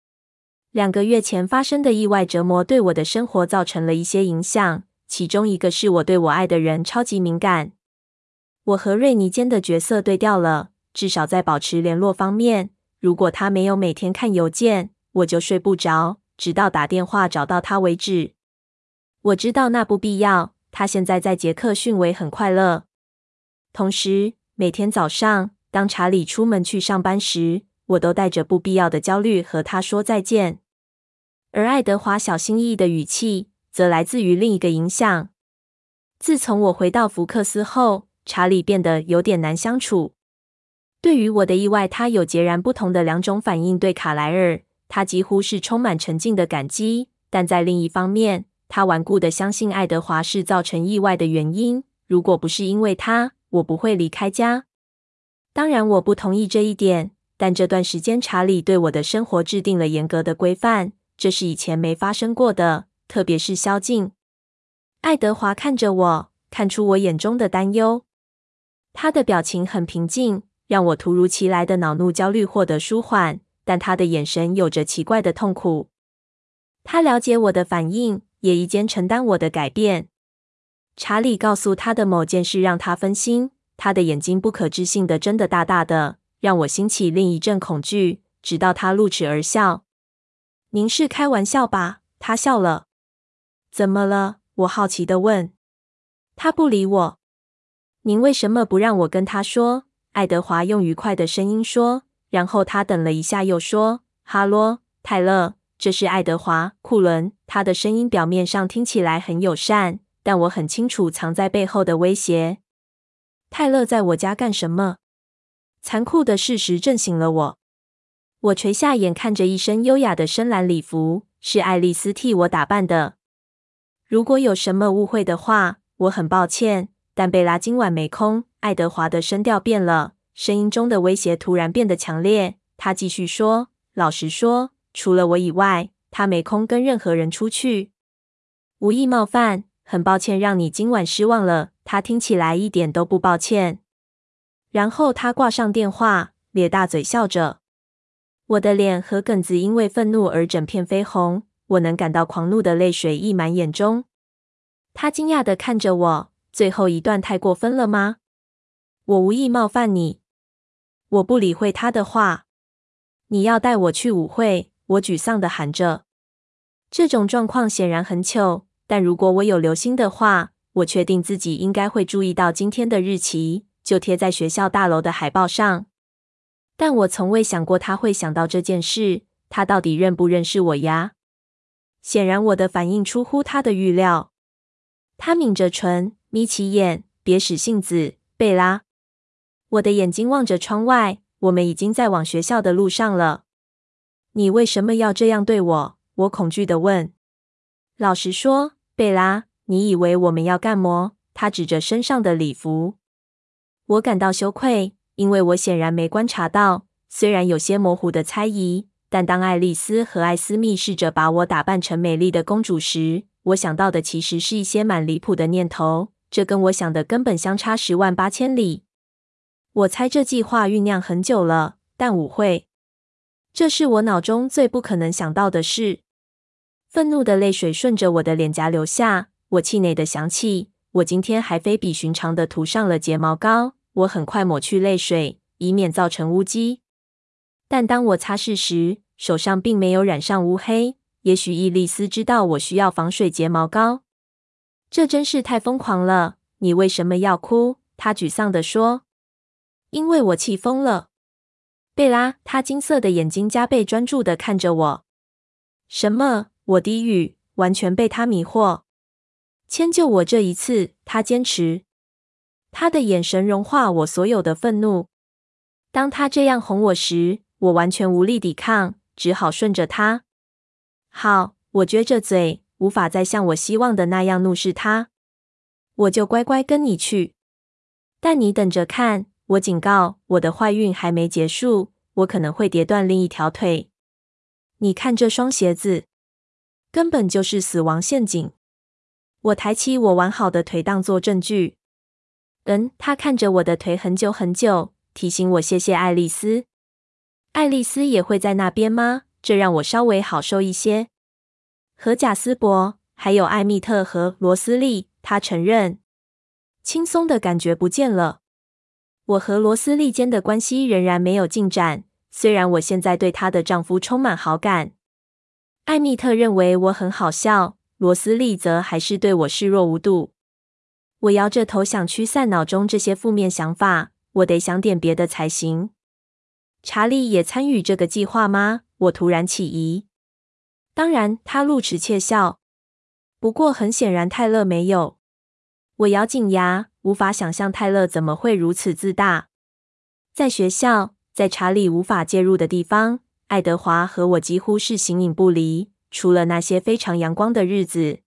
两个月前发生的意外折磨对我的生活造成了一些影响，其中一个是我对我爱的人超级敏感。我和瑞妮间的角色对调了，至少在保持联络方面。如果他没有每天看邮件，我就睡不着，直到打电话找到他为止。我知道那不必要。他现在在杰克逊维很快乐。同时，每天早上当查理出门去上班时，我都带着不必要的焦虑和他说再见，而爱德华小心翼翼的语气则来自于另一个影响。自从我回到福克斯后，查理变得有点难相处。对于我的意外，他有截然不同的两种反应。对卡莱尔，他几乎是充满沉静的感激；但在另一方面，他顽固的相信爱德华是造成意外的原因。如果不是因为他，我不会离开家。当然，我不同意这一点。但这段时间，查理对我的生活制定了严格的规范，这是以前没发生过的，特别是宵禁。爱德华看着我，看出我眼中的担忧。他的表情很平静，让我突如其来的恼怒、焦虑获得舒缓，但他的眼神有着奇怪的痛苦。他了解我的反应，也一肩承担我的改变。查理告诉他的某件事让他分心，他的眼睛不可置信地睁得大大的。让我兴起另一阵恐惧，直到他露齿而笑。“您是开玩笑吧？”他笑了。“怎么了？”我好奇地问。他不理我。“您为什么不让我跟他说？”爱德华用愉快的声音说。然后他等了一下，又说：“哈喽，泰勒，这是爱德华·库伦。”他的声音表面上听起来很友善，但我很清楚藏在背后的威胁。泰勒在我家干什么？残酷的事实震醒了我。我垂下眼，看着一身优雅的深蓝礼服，是爱丽丝替我打扮的。如果有什么误会的话，我很抱歉。但贝拉今晚没空。爱德华的声调变了，声音中的威胁突然变得强烈。他继续说：“老实说，除了我以外，他没空跟任何人出去。无意冒犯，很抱歉让你今晚失望了。”他听起来一点都不抱歉。然后他挂上电话，咧大嘴笑着。我的脸和梗子因为愤怒而整片绯红，我能感到狂怒的泪水溢满眼中。他惊讶地看着我，最后一段太过分了吗？我无意冒犯你。我不理会他的话。你要带我去舞会？我沮丧地喊着。这种状况显然很糗，但如果我有留心的话，我确定自己应该会注意到今天的日期。就贴在学校大楼的海报上，但我从未想过他会想到这件事。他到底认不认识我呀？显然，我的反应出乎他的预料。他抿着唇，眯起眼，别使性子，贝拉。我的眼睛望着窗外，我们已经在往学校的路上了。你为什么要这样对我？我恐惧地问。老实说，贝拉，你以为我们要干么？他指着身上的礼服。我感到羞愧，因为我显然没观察到。虽然有些模糊的猜疑，但当爱丽丝和艾斯密试着把我打扮成美丽的公主时，我想到的其实是一些蛮离谱的念头。这跟我想的根本相差十万八千里。我猜这计划酝酿很久了，但舞会，这是我脑中最不可能想到的事。愤怒的泪水顺着我的脸颊流下，我气馁的想起，我今天还非比寻常的涂上了睫毛膏。我很快抹去泪水，以免造成污迹。但当我擦拭时，手上并没有染上乌黑。也许伊丽丝知道我需要防水睫毛膏。这真是太疯狂了！你为什么要哭？她沮丧地说：“因为我气疯了。”贝拉，她金色的眼睛加倍专注地看着我。什么？我低语，完全被她迷惑。迁就我这一次，他坚持。他的眼神融化我所有的愤怒。当他这样哄我时，我完全无力抵抗，只好顺着他。好，我撅着嘴，无法再像我希望的那样怒视他。我就乖乖跟你去。但你等着看，我警告，我的坏运还没结束，我可能会跌断另一条腿。你看这双鞋子，根本就是死亡陷阱。我抬起我完好的腿当作证据。嗯，他看着我的腿很久很久，提醒我谢谢爱丽丝。爱丽丝也会在那边吗？这让我稍微好受一些。和贾斯伯，还有艾蜜特和罗斯利，他承认。轻松的感觉不见了。我和罗斯利间的关系仍然没有进展，虽然我现在对她的丈夫充满好感。艾米特认为我很好笑，罗斯利则还是对我视若无睹。我摇着头想驱散脑中这些负面想法，我得想点别的才行。查理也参与这个计划吗？我突然起疑。当然，他露齿窃笑。不过很显然，泰勒没有。我咬紧牙，无法想象泰勒怎么会如此自大。在学校，在查理无法介入的地方，爱德华和我几乎是形影不离。除了那些非常阳光的日子，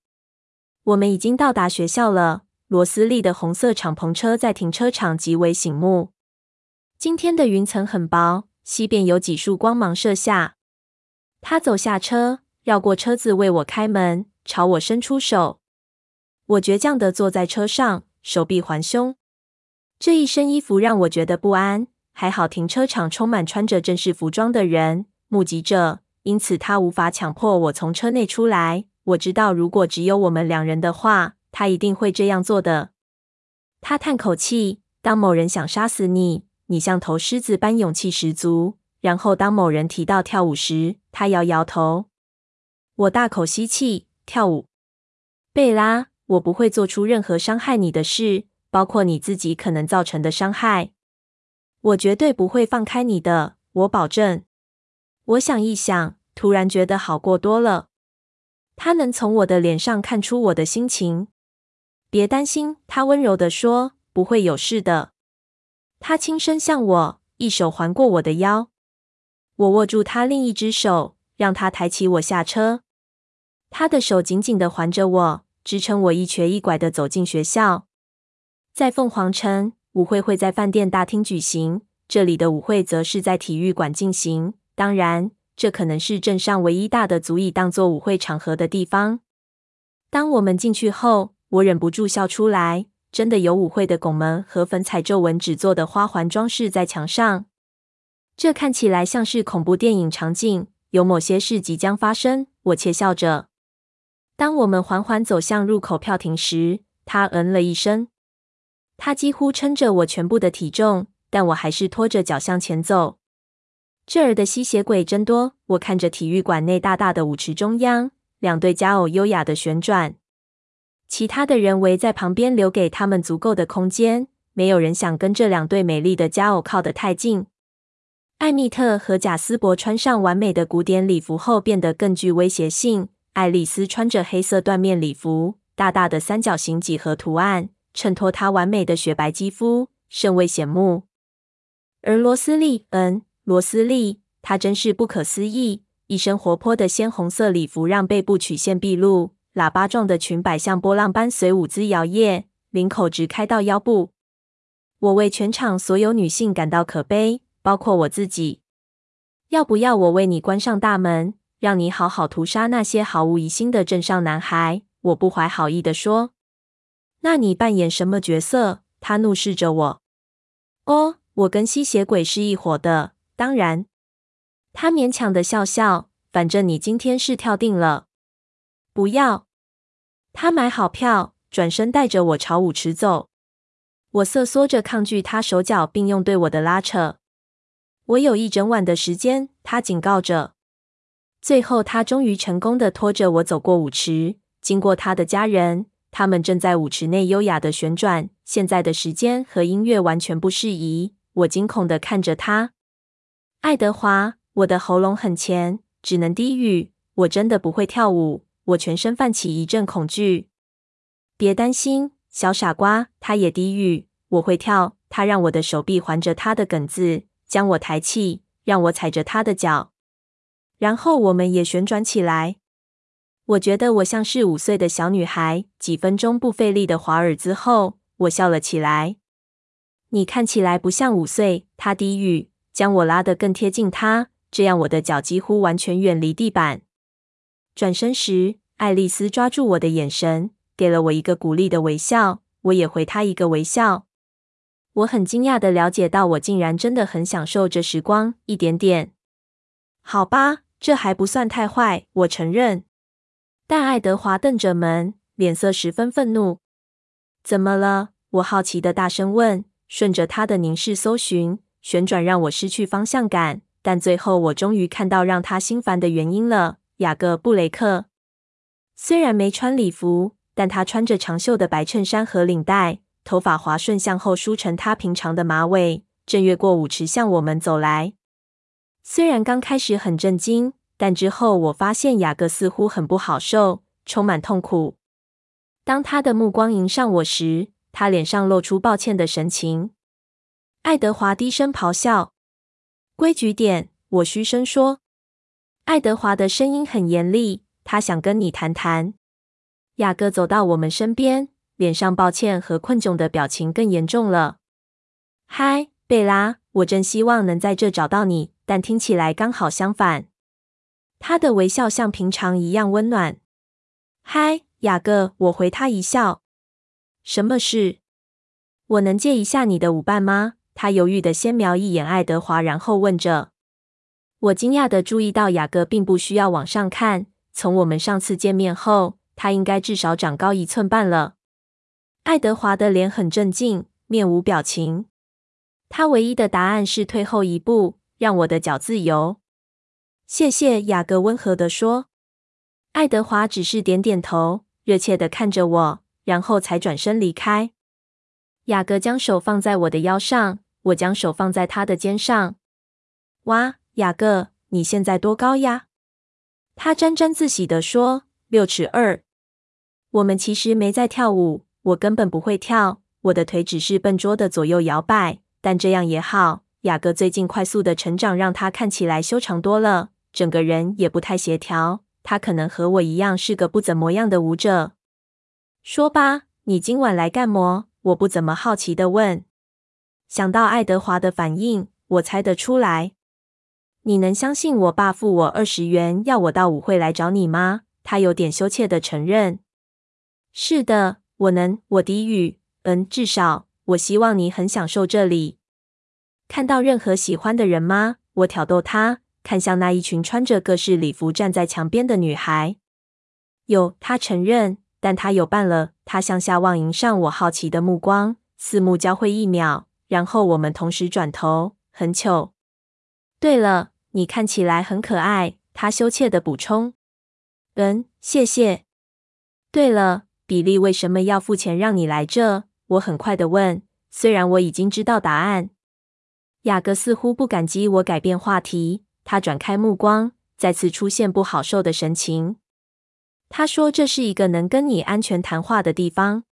我们已经到达学校了。罗斯利的红色敞篷车在停车场极为醒目。今天的云层很薄，西边有几束光芒射下。他走下车，绕过车子为我开门，朝我伸出手。我倔强地坐在车上，手臂环胸。这一身衣服让我觉得不安。还好停车场充满穿着正式服装的人，目击者，因此他无法强迫我从车内出来。我知道，如果只有我们两人的话，他一定会这样做的。他叹口气：“当某人想杀死你，你像头狮子般勇气十足。然后当某人提到跳舞时，他摇摇头。”我大口吸气：“跳舞，贝拉。”我不会做出任何伤害你的事，包括你自己可能造成的伤害。我绝对不会放开你的，我保证。我想一想，突然觉得好过多了。他能从我的脸上看出我的心情。别担心，他温柔地说，不会有事的。他轻声向我，一手环过我的腰。我握住他另一只手，让他抬起我下车。他的手紧紧地环着我。支撑我一瘸一拐地走进学校。在凤凰城，舞会会在饭店大厅举行，这里的舞会则是在体育馆进行。当然，这可能是镇上唯一大的足以当作舞会场合的地方。当我们进去后，我忍不住笑出来。真的有舞会的拱门和粉彩皱纹纸做的花环装饰在墙上，这看起来像是恐怖电影场景，有某些事即将发生。我窃笑着。当我们缓缓走向入口票亭时，他嗯了一声。他几乎撑着我全部的体重，但我还是拖着脚向前走。这儿的吸血鬼真多。我看着体育馆内大大的舞池中央，两对佳偶优雅的旋转，其他的人围在旁边，留给他们足够的空间。没有人想跟这两对美丽的佳偶靠得太近。艾蜜特和贾斯伯穿上完美的古典礼服后，变得更具威胁性。爱丽丝穿着黑色缎面礼服，大大的三角形几何图案衬托她完美的雪白肌肤，甚为显目。而罗斯利，嗯，罗斯利，她真是不可思议，一身活泼的鲜红色礼服让背部曲线毕露，喇叭状的裙摆像波浪般随舞姿摇曳，领口直开到腰部。我为全场所有女性感到可悲，包括我自己。要不要我为你关上大门？让你好好屠杀那些毫无疑心的镇上男孩，我不怀好意地说。那你扮演什么角色？他怒视着我。哦，我跟吸血鬼是一伙的，当然。他勉强的笑笑。反正你今天是跳定了。不要。他买好票，转身带着我朝舞池走。我瑟缩着抗拒他手脚并用对我的拉扯。我有一整晚的时间，他警告着。最后，他终于成功的拖着我走过舞池，经过他的家人，他们正在舞池内优雅的旋转。现在的时间和音乐完全不适宜。我惊恐的看着他，爱德华，我的喉咙很浅，只能低语。我真的不会跳舞。我全身泛起一阵恐惧。别担心，小傻瓜，他也低语。我会跳。他让我的手臂环着他的梗子，将我抬起，让我踩着他的脚，然后我们也旋转起来。我觉得我像是五岁的小女孩。几分钟不费力的华尔兹后，我笑了起来。你看起来不像五岁，他低语，将我拉得更贴近他，这样我的脚几乎完全远离地板。转身时，爱丽丝抓住我的眼神，给了我一个鼓励的微笑，我也回她一个微笑。我很惊讶地了解到，我竟然真的很享受这时光，一点点。好吧，这还不算太坏，我承认。但爱德华瞪着门，脸色十分愤怒。怎么了？我好奇地大声问，顺着他的凝视搜寻，旋转让我失去方向感。但最后，我终于看到让他心烦的原因了。雅各布雷克虽然没穿礼服，但他穿着长袖的白衬衫和领带，头发滑顺向后梳成他平常的马尾，正越过舞池向我们走来。虽然刚开始很震惊。但之后，我发现雅各似乎很不好受，充满痛苦。当他的目光迎上我时，他脸上露出抱歉的神情。爱德华低声咆哮：“规矩点！”我嘘声说。爱德华的声音很严厉，他想跟你谈谈。雅各走到我们身边，脸上抱歉和困窘的表情更严重了。嗨，贝拉，我真希望能在这找到你，但听起来刚好相反。他的微笑像平常一样温暖。嗨，雅各，我回他一笑。什么事？我能借一下你的舞伴吗？他犹豫的先瞄一眼爱德华，然后问着。我惊讶的注意到雅各并不需要往上看。从我们上次见面后，他应该至少长高一寸半了。爱德华的脸很镇静，面无表情。他唯一的答案是退后一步，让我的脚自由。谢谢，雅各温和的说。爱德华只是点点头，热切的看着我，然后才转身离开。雅各将手放在我的腰上，我将手放在他的肩上。哇，雅各，你现在多高呀？他沾沾自喜地说：“六尺二。”我们其实没在跳舞，我根本不会跳，我的腿只是笨拙地左右摇摆。但这样也好，雅各最近快速的成长让他看起来修长多了。整个人也不太协调，他可能和我一样是个不怎么样的舞者。说吧，你今晚来干么？我不怎么好奇地问。想到爱德华的反应，我猜得出来。你能相信我爸付我二十元要我到舞会来找你吗？他有点羞怯地承认。是的，我能。我低语。嗯，至少我希望你很享受这里。看到任何喜欢的人吗？我挑逗他。看向那一群穿着各式礼服站在墙边的女孩，有，他承认，但他有伴了。他向下望，迎上我好奇的目光，四目交汇一秒，然后我们同时转头，很糗。对了，你看起来很可爱。他羞怯的补充。嗯，谢谢。对了，比利为什么要付钱让你来这？我很快的问，虽然我已经知道答案。雅各似乎不感激我改变话题。他转开目光，再次出现不好受的神情。他说：“这是一个能跟你安全谈话的地方。”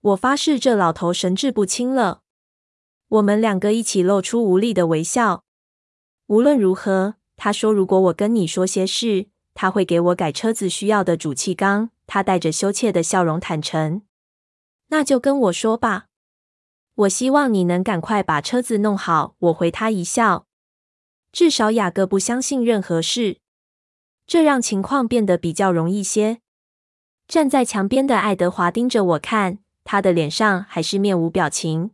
我发誓，这老头神志不清了。我们两个一起露出无力的微笑。无论如何，他说：“如果我跟你说些事，他会给我改车子需要的主气缸。”他带着羞怯的笑容坦诚：“那就跟我说吧。我希望你能赶快把车子弄好。”我回他一笑。至少雅各不相信任何事，这让情况变得比较容易些。站在墙边的爱德华盯着我看，他的脸上还是面无表情。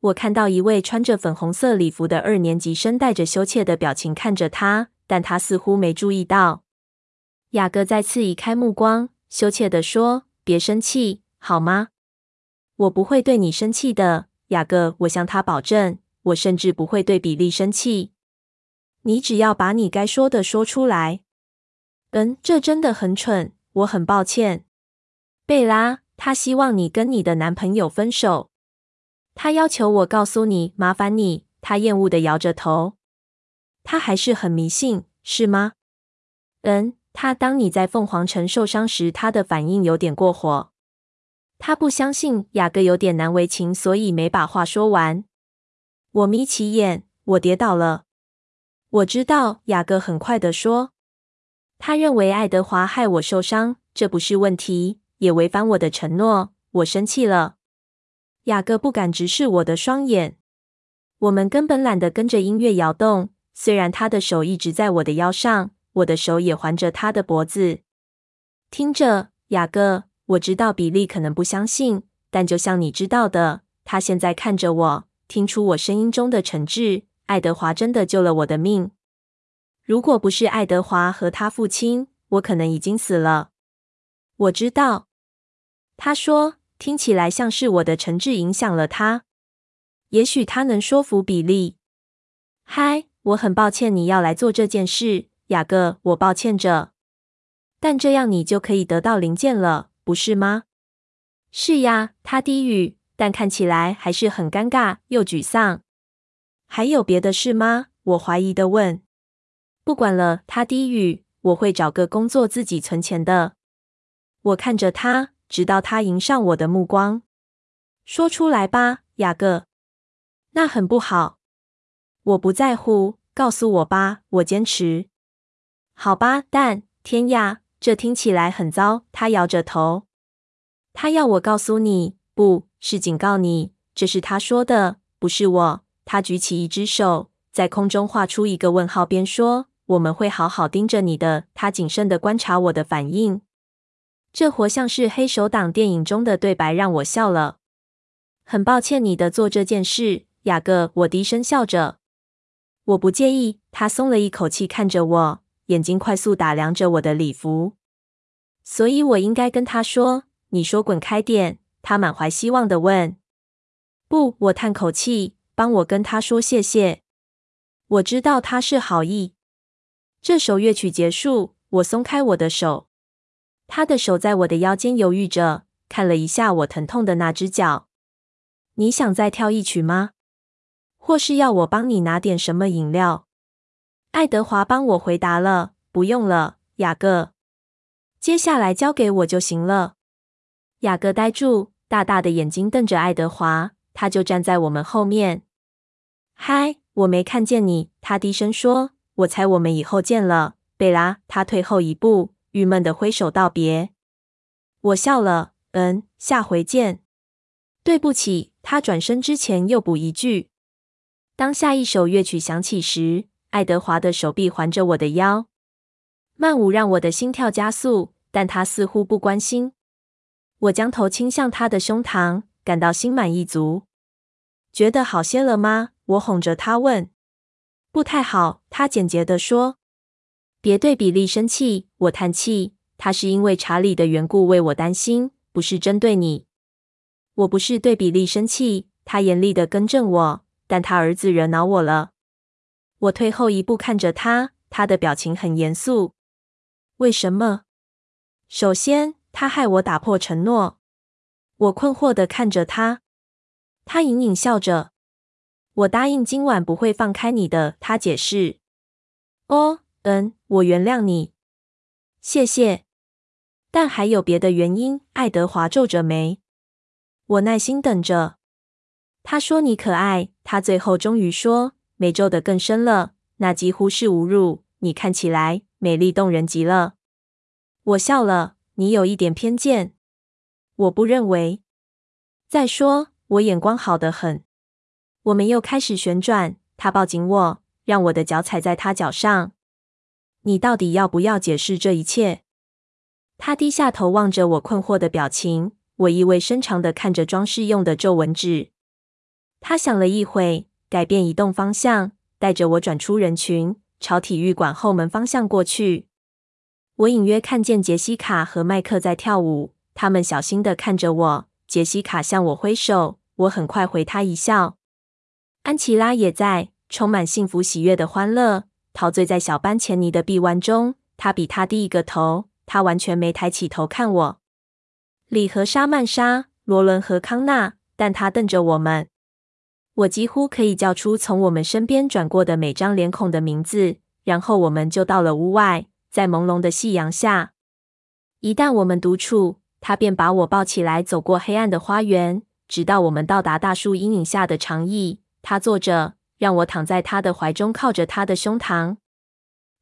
我看到一位穿着粉红色礼服的二年级生带着羞怯的表情看着他，但他似乎没注意到。雅各再次移开目光，羞怯地说：“别生气，好吗？我不会对你生气的，雅各。”我向他保证，我甚至不会对比利生气。你只要把你该说的说出来。嗯，这真的很蠢，我很抱歉。贝拉，他希望你跟你的男朋友分手。他要求我告诉你，麻烦你。他厌恶地摇着头。他还是很迷信，是吗？嗯，他当你在凤凰城受伤时，他的反应有点过火。他不相信雅各有点难为情，所以没把话说完。我眯起眼，我跌倒了。我知道，雅各很快地说。他认为爱德华害我受伤，这不是问题，也违反我的承诺。我生气了。雅各不敢直视我的双眼。我们根本懒得跟着音乐摇动。虽然他的手一直在我的腰上，我的手也环着他的脖子。听着，雅各，我知道比利可能不相信，但就像你知道的，他现在看着我，听出我声音中的诚挚。爱德华真的救了我的命。如果不是爱德华和他父亲，我可能已经死了。我知道，他说，听起来像是我的诚挚影响了他。也许他能说服比利。嗨，我很抱歉你要来做这件事，雅各，我抱歉着。但这样你就可以得到零件了，不是吗？是呀，他低语，但看起来还是很尴尬又沮丧。还有别的事吗？我怀疑的问。不管了，他低语。我会找个工作自己存钱的。我看着他，直到他迎上我的目光。说出来吧，雅各。那很不好。我不在乎，告诉我吧。我坚持。好吧，但天呀，这听起来很糟。他摇着头。他要我告诉你，不是警告你。这是他说的，不是我。他举起一只手。在空中画出一个问号，边说：“我们会好好盯着你的。”他谨慎的观察我的反应。这活像是黑手党电影中的对白，让我笑了。很抱歉你的做这件事，雅各。我低声笑着。我不介意。他松了一口气，看着我，眼睛快速打量着我的礼服。所以我应该跟他说：“你说滚开点。”他满怀希望地问。不，我叹口气，帮我跟他说谢谢。我知道他是好意。这首乐曲结束，我松开我的手，他的手在我的腰间犹豫着，看了一下我疼痛的那只脚。你想再跳一曲吗？或是要我帮你拿点什么饮料？爱德华帮我回答了，不用了，雅各。接下来交给我就行了。雅各呆住，大大的眼睛瞪着爱德华，他就站在我们后面。嗨。我没看见你，他低声说。我猜我们以后见了，贝拉。他退后一步，郁闷地挥手道别。我笑了，嗯，下回见。对不起。他转身之前又补一句。当下一首乐曲响起时，爱德华的手臂环着我的腰，慢舞让我的心跳加速，但他似乎不关心。我将头倾向他的胸膛，感到心满意足。觉得好些了吗？我哄着他问。不太好，他简洁地说。别对比利生气，我叹气。他是因为查理的缘故为我担心，不是针对你。我不是对比利生气，他严厉地更正我。但他儿子惹恼我了。我退后一步看着他，他的表情很严肃。为什么？首先，他害我打破承诺。我困惑地看着他。他隐隐笑着。我答应今晚不会放开你的，他解释。哦，嗯，我原谅你，谢谢。但还有别的原因，爱德华皱着眉。我耐心等着。他说你可爱，他最后终于说，眉皱得更深了，那几乎是侮辱。你看起来美丽动人极了。我笑了。你有一点偏见。我不认为。再说。我眼光好得很。我们又开始旋转，他抱紧我，让我的脚踩在他脚上。你到底要不要解释这一切？他低下头望着我困惑的表情。我意味深长地看着装饰用的皱纹纸。他想了一会，改变移动方向，带着我转出人群，朝体育馆后门方向过去。我隐约看见杰西卡和麦克在跳舞，他们小心地看着我。杰西卡向我挥手，我很快回他一笑。安琪拉也在，充满幸福喜悦的欢乐，陶醉在小班钱尼的臂弯中。他比他低一个头，他完全没抬起头看我。里和莎曼莎、罗伦和康纳，但他瞪着我们。我几乎可以叫出从我们身边转过的每张脸孔的名字。然后我们就到了屋外，在朦胧的夕阳下。一旦我们独处。他便把我抱起来，走过黑暗的花园，直到我们到达大树阴影下的长椅。他坐着，让我躺在他的怀中，靠着他的胸膛。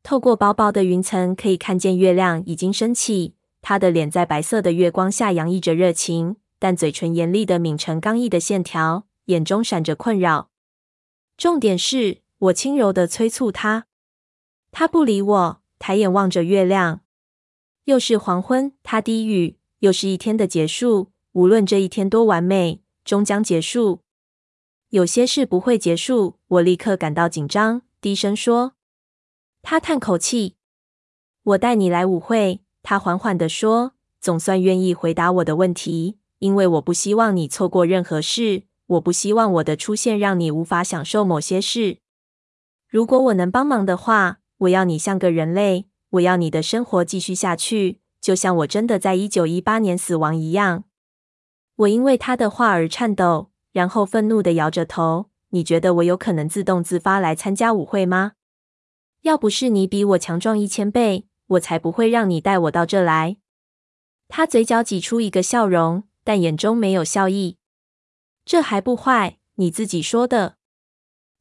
透过薄薄的云层，可以看见月亮已经升起。他的脸在白色的月光下洋溢着热情，但嘴唇严厉的抿成刚毅的线条，眼中闪着困扰。重点是我轻柔的催促他，他不理我，抬眼望着月亮。又是黄昏，他低语，又是一天的结束。无论这一天多完美，终将结束。有些事不会结束，我立刻感到紧张，低声说。他叹口气。我带你来舞会。他缓缓地说：“总算愿意回答我的问题，因为我不希望你错过任何事。我不希望我的出现让你无法享受某些事。如果我能帮忙的话，我要你像个人类。我要你的生活继续下去，就像我真的在一九一八年死亡一样。”我因为他的话而颤抖，然后愤怒地摇着头。你觉得我有可能自动自发来参加舞会吗？要不是你比我强壮一千倍，我才不会让你带我到这来。他嘴角挤出一个笑容，但眼中没有笑意。这还不坏，你自己说的。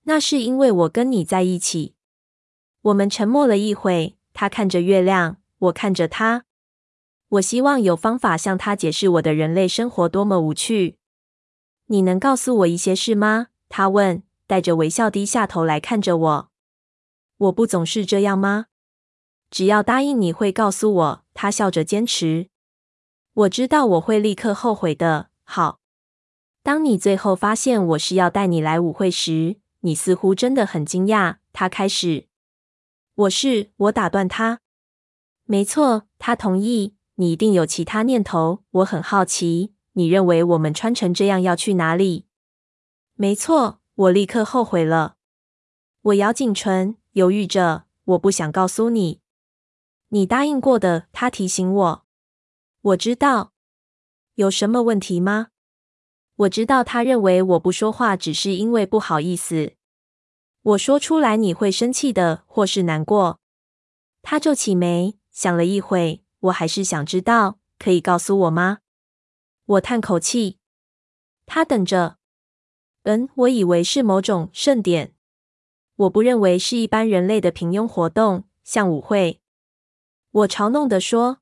那是因为我跟你在一起。我们沉默了一会，他看着月亮，我看着他。我希望有方法向他解释我的人类生活多么无趣。你能告诉我一些事吗？他问，带着微笑低下头来看着我。我不总是这样吗？只要答应，你会告诉我。他笑着坚持。我知道我会立刻后悔的。好，当你最后发现我是要带你来舞会时，你似乎真的很惊讶。他开始。我是。我打断他。没错，他同意。你一定有其他念头。我很好奇，你认为我们穿成这样要去哪里？没错，我立刻后悔了。我咬紧唇。犹豫着，我不想告诉你。你答应过的，他提醒我。我知道。有什么问题吗？我知道他认为我不说话只是因为不好意思。我说出来你会生气的，或是难过。他皱起眉，想了一会，我还是想知道，可以告诉我吗？我叹口气。他等着。嗯，我以为是某种盛典。我不认为是一般人类的平庸活动，像舞会。我嘲弄地说：“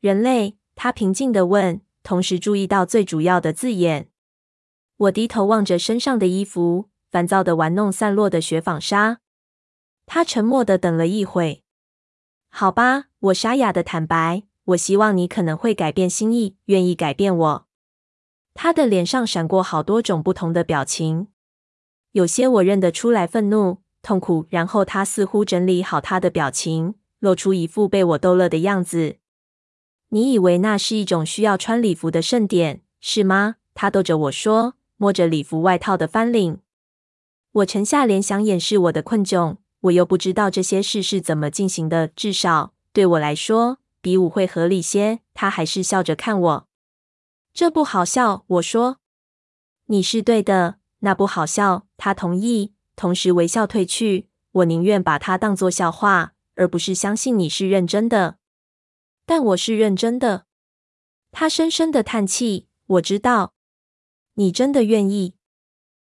人类？”他平静地问，同时注意到最主要的字眼。我低头望着身上的衣服，烦躁地玩弄散落的雪纺纱。他沉默地等了一会。好吧，我沙哑地坦白：“我希望你可能会改变心意，愿意改变我。”他的脸上闪过好多种不同的表情。有些我认得出来，愤怒、痛苦。然后他似乎整理好他的表情，露出一副被我逗乐的样子。你以为那是一种需要穿礼服的盛典，是吗？他逗着我说，摸着礼服外套的翻领。我沉下脸，想掩饰我的困窘。我又不知道这些事是怎么进行的，至少对我来说，比舞会合理些。他还是笑着看我。这不好笑，我说。你是对的。那不好笑，他同意，同时微笑退去。我宁愿把它当作笑话，而不是相信你是认真的。但我是认真的。他深深的叹气。我知道，你真的愿意。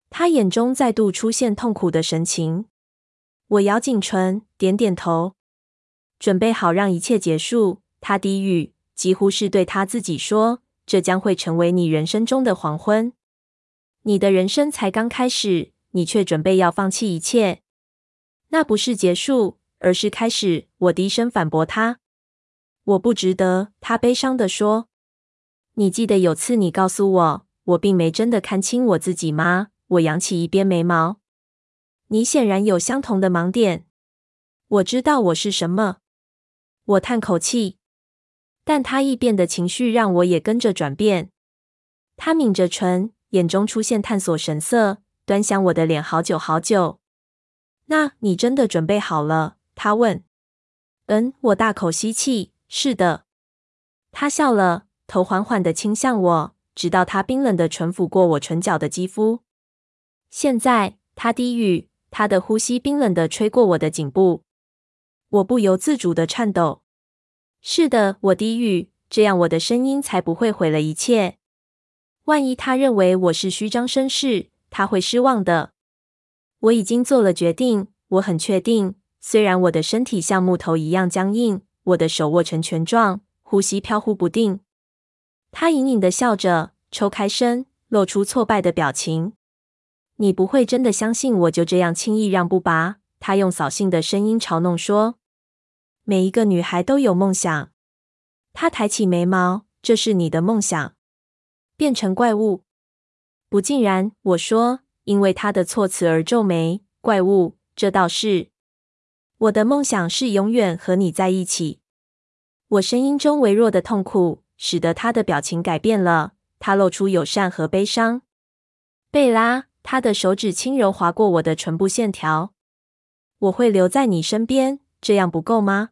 他眼中再度出现痛苦的神情。我咬紧唇，点点头，准备好让一切结束。他低语，几乎是对他自己说：“这将会成为你人生中的黄昏。”你的人生才刚开始，你却准备要放弃一切。那不是结束，而是开始。我低声反驳他：“我不值得。”他悲伤地说：“你记得有次你告诉我，我并没真的看清我自己吗？”我扬起一边眉毛。你显然有相同的盲点。我知道我是什么。我叹口气，但他异变的情绪让我也跟着转变。他抿着唇。眼中出现探索神色，端详我的脸好久好久。那你真的准备好了？他问。嗯，我大口吸气。是的。他笑了，头缓缓地倾向我，直到他冰冷的唇抚过我唇角的肌肤。现在，他低语，他的呼吸冰冷地吹过我的颈部。我不由自主地颤抖。是的，我低语，这样我的声音才不会毁了一切。万一他认为我是虚张声势，他会失望的。我已经做了决定，我很确定。虽然我的身体像木头一样僵硬，我的手握成拳状，呼吸飘忽不定。他隐隐的笑着，抽开身，露出挫败的表情。你不会真的相信我就这样轻易让步吧？他用扫兴的声音嘲弄说：“每一个女孩都有梦想。”他抬起眉毛：“这是你的梦想？变成怪物？”不尽然，我说，因为他的措辞而皱眉：“怪物？这倒是。”我的梦想是永远和你在一起。我声音中微弱的痛苦使得他的表情改变了，他露出友善和悲伤。贝拉，他的手指轻柔划过我的唇部线条。我会留在你身边，这样不够吗？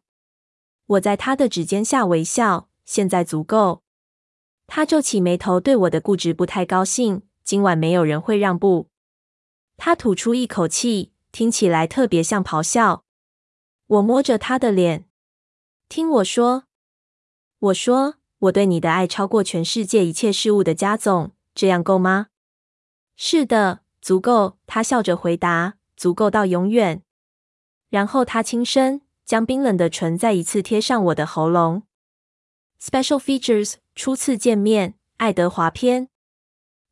我在他的指尖下微笑，现在足够。他皱起眉头，对我的固执不太高兴。今晚没有人会让步。他吐出一口气，听起来特别像咆哮。我摸着他的脸，听我说。我说，我对你的爱超过全世界一切事物的加总，这样够吗？是的，足够。他笑着回答，足够到永远。然后他轻声将冰冷的唇再一次贴上我的喉咙。Special features，初次见面，爱德华篇。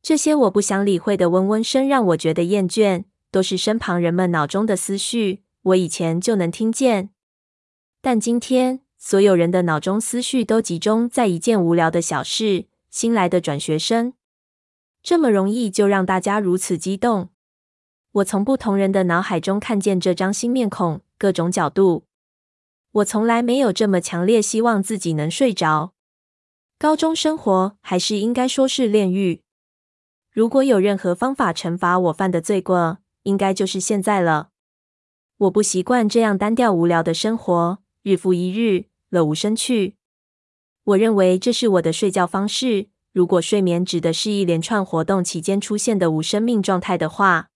这些我不想理会的嗡嗡声让我觉得厌倦，都是身旁人们脑中的思绪。我以前就能听见，但今天所有人的脑中思绪都集中在一件无聊的小事：新来的转学生。这么容易就让大家如此激动？我从不同人的脑海中看见这张新面孔，各种角度。我从来没有这么强烈希望自己能睡着。高中生活，还是应该说是炼狱。如果有任何方法惩罚我犯的罪过，应该就是现在了。我不习惯这样单调无聊的生活，日复一日，了无生趣。我认为这是我的睡觉方式。如果睡眠指的是一连串活动期间出现的无生命状态的话，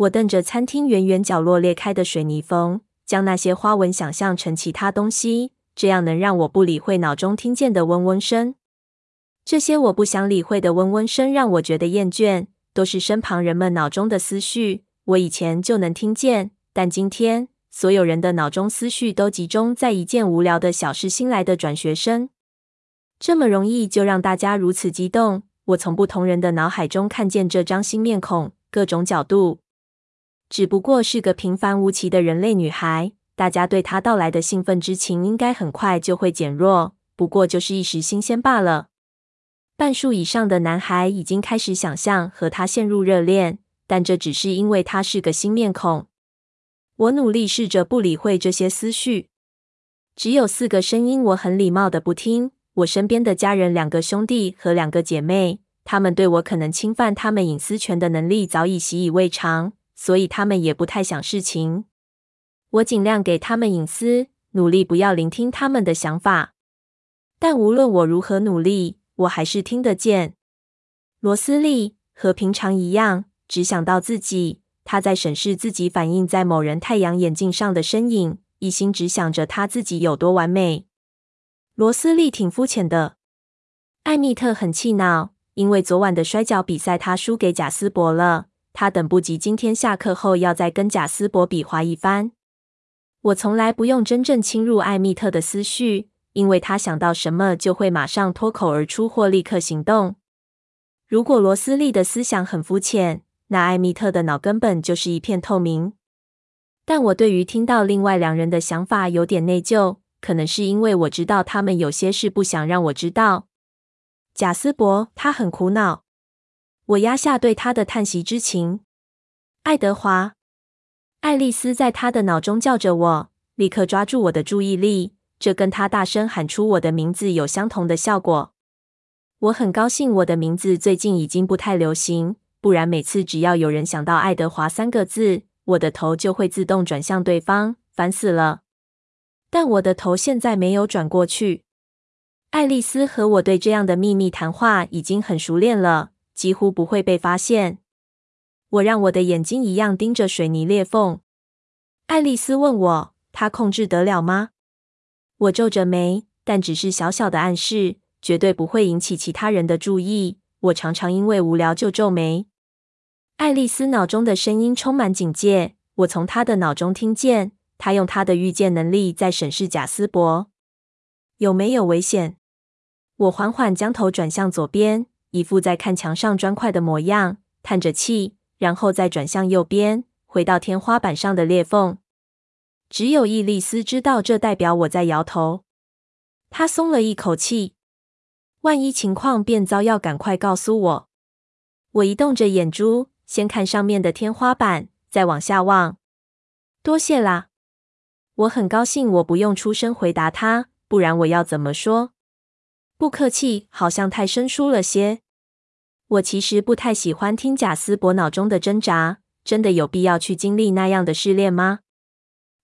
我瞪着餐厅远远角落裂开的水泥缝，将那些花纹想象成其他东西，这样能让我不理会脑中听见的嗡嗡声。这些我不想理会的嗡嗡声让我觉得厌倦，都是身旁人们脑中的思绪。我以前就能听见。但今天，所有人的脑中思绪都集中在一件无聊的小事：新来的转学生。这么容易就让大家如此激动？我从不同人的脑海中看见这张新面孔，各种角度。只不过是个平凡无奇的人类女孩，大家对她到来的兴奋之情应该很快就会减弱，不过就是一时新鲜罢了。半数以上的男孩已经开始想象和她陷入热恋，但这只是因为她是个新面孔。我努力试着不理会这些思绪。只有四个声音，我很礼貌的不听。我身边的家人，两个兄弟和两个姐妹，他们对我可能侵犯他们隐私权的能力早已习以为常，所以他们也不太想事情。我尽量给他们隐私，努力不要聆听他们的想法。但无论我如何努力，我还是听得见。罗斯利和平常一样，只想到自己。他在审视自己反映在某人太阳眼镜上的身影，一心只想着他自己有多完美。罗斯利挺肤浅的。艾蜜特很气恼，因为昨晚的摔跤比赛他输给贾斯伯了。他等不及今天下课后要再跟贾斯伯比划一番。我从来不用真正侵入艾米特的思绪，因为他想到什么就会马上脱口而出或立刻行动。如果罗斯利的思想很肤浅，那艾米特的脑根本就是一片透明，但我对于听到另外两人的想法有点内疚，可能是因为我知道他们有些事不想让我知道。贾斯伯，他很苦恼。我压下对他的叹息之情。爱德华，爱丽丝在他的脑中叫着我，立刻抓住我的注意力，这跟他大声喊出我的名字有相同的效果。我很高兴，我的名字最近已经不太流行。不然，每次只要有人想到爱德华三个字，我的头就会自动转向对方，烦死了。但我的头现在没有转过去。爱丽丝和我对这样的秘密谈话已经很熟练了，几乎不会被发现。我让我的眼睛一样盯着水泥裂缝。爱丽丝问我：“她控制得了吗？”我皱着眉，但只是小小的暗示，绝对不会引起其他人的注意。我常常因为无聊就皱眉。爱丽丝脑中的声音充满警戒，我从她的脑中听见她用她的预见能力在审视贾斯伯。有没有危险？我缓缓将头转向左边，一副在看墙上砖块的模样，叹着气，然后再转向右边，回到天花板上的裂缝。只有伊丽丝知道，这代表我在摇头。她松了一口气。万一情况变糟，要赶快告诉我。我移动着眼珠，先看上面的天花板，再往下望。多谢啦，我很高兴，我不用出声回答他，不然我要怎么说？不客气，好像太生疏了些。我其实不太喜欢听贾斯伯脑中的挣扎。真的有必要去经历那样的试炼吗？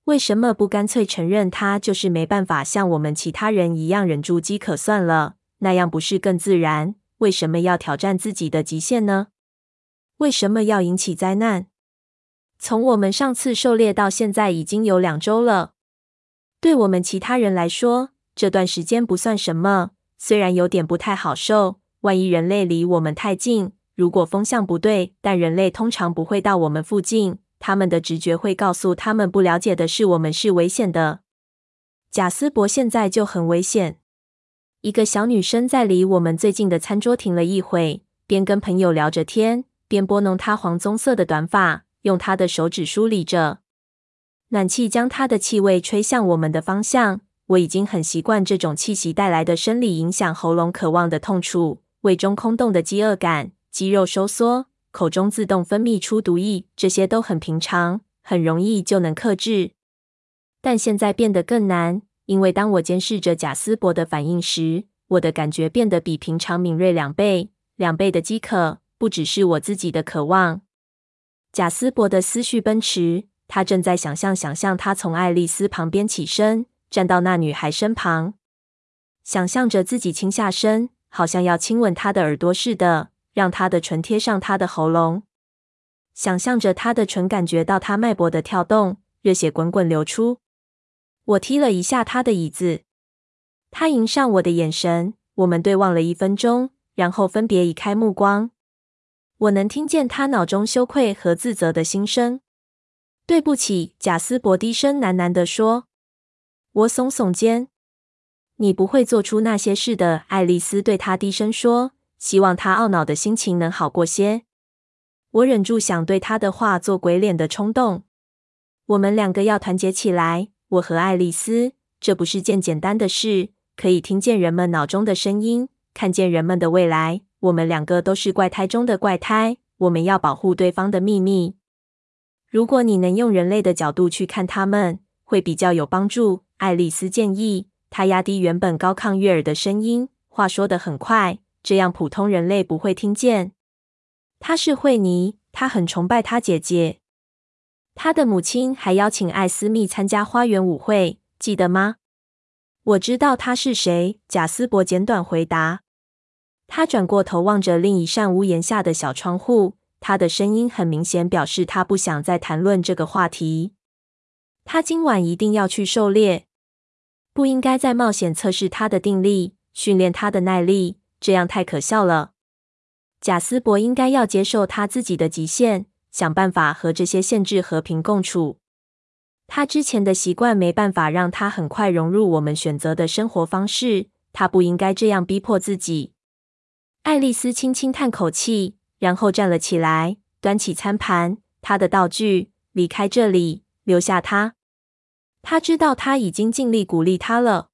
为什么不干脆承认他就是没办法像我们其他人一样忍住饥渴算了？那样不是更自然？为什么要挑战自己的极限呢？为什么要引起灾难？从我们上次狩猎到现在已经有两周了。对我们其他人来说，这段时间不算什么，虽然有点不太好受。万一人类离我们太近，如果风向不对，但人类通常不会到我们附近，他们的直觉会告诉他们不了解的是我们是危险的。贾斯伯现在就很危险。一个小女生在离我们最近的餐桌停了一会，边跟朋友聊着天，边拨弄她黄棕色的短发，用她的手指梳理着。暖气将她的气味吹向我们的方向。我已经很习惯这种气息带来的生理影响，喉咙渴望的痛楚，胃中空洞的饥饿感，肌肉收缩，口中自动分泌出毒液，这些都很平常，很容易就能克制。但现在变得更难。因为当我监视着贾斯伯的反应时，我的感觉变得比平常敏锐两倍，两倍的饥渴，不只是我自己的渴望。贾斯伯的思绪奔驰，他正在想象，想象他从爱丽丝旁边起身，站到那女孩身旁，想象着自己倾下身，好像要亲吻她的耳朵似的，让她的唇贴上她的喉咙，想象着她的唇感觉到她脉搏的跳动，热血滚滚流出。我踢了一下他的椅子，他迎上我的眼神，我们对望了一分钟，然后分别移开目光。我能听见他脑中羞愧和自责的心声。对不起，贾斯伯低声喃喃地说。我耸耸肩。你不会做出那些事的，爱丽丝对他低声说，希望他懊恼的心情能好过些。我忍住想对他的话做鬼脸的冲动。我们两个要团结起来。我和爱丽丝，这不是件简单的事。可以听见人们脑中的声音，看见人们的未来。我们两个都是怪胎中的怪胎。我们要保护对方的秘密。如果你能用人类的角度去看他们，会比较有帮助。爱丽丝建议。她压低原本高亢悦耳的声音，话说得很快，这样普通人类不会听见。她是惠妮，她很崇拜她姐姐。他的母亲还邀请艾斯密参加花园舞会，记得吗？我知道他是谁。贾斯伯简短回答。他转过头望着另一扇屋檐下的小窗户，他的声音很明显表示他不想再谈论这个话题。他今晚一定要去狩猎，不应该再冒险测试他的定力，训练他的耐力，这样太可笑了。贾斯伯应该要接受他自己的极限。想办法和这些限制和平共处。他之前的习惯没办法让他很快融入我们选择的生活方式。他不应该这样逼迫自己。爱丽丝轻轻叹口气，然后站了起来，端起餐盘、他的道具，离开这里，留下他。他知道他已经尽力鼓励他了。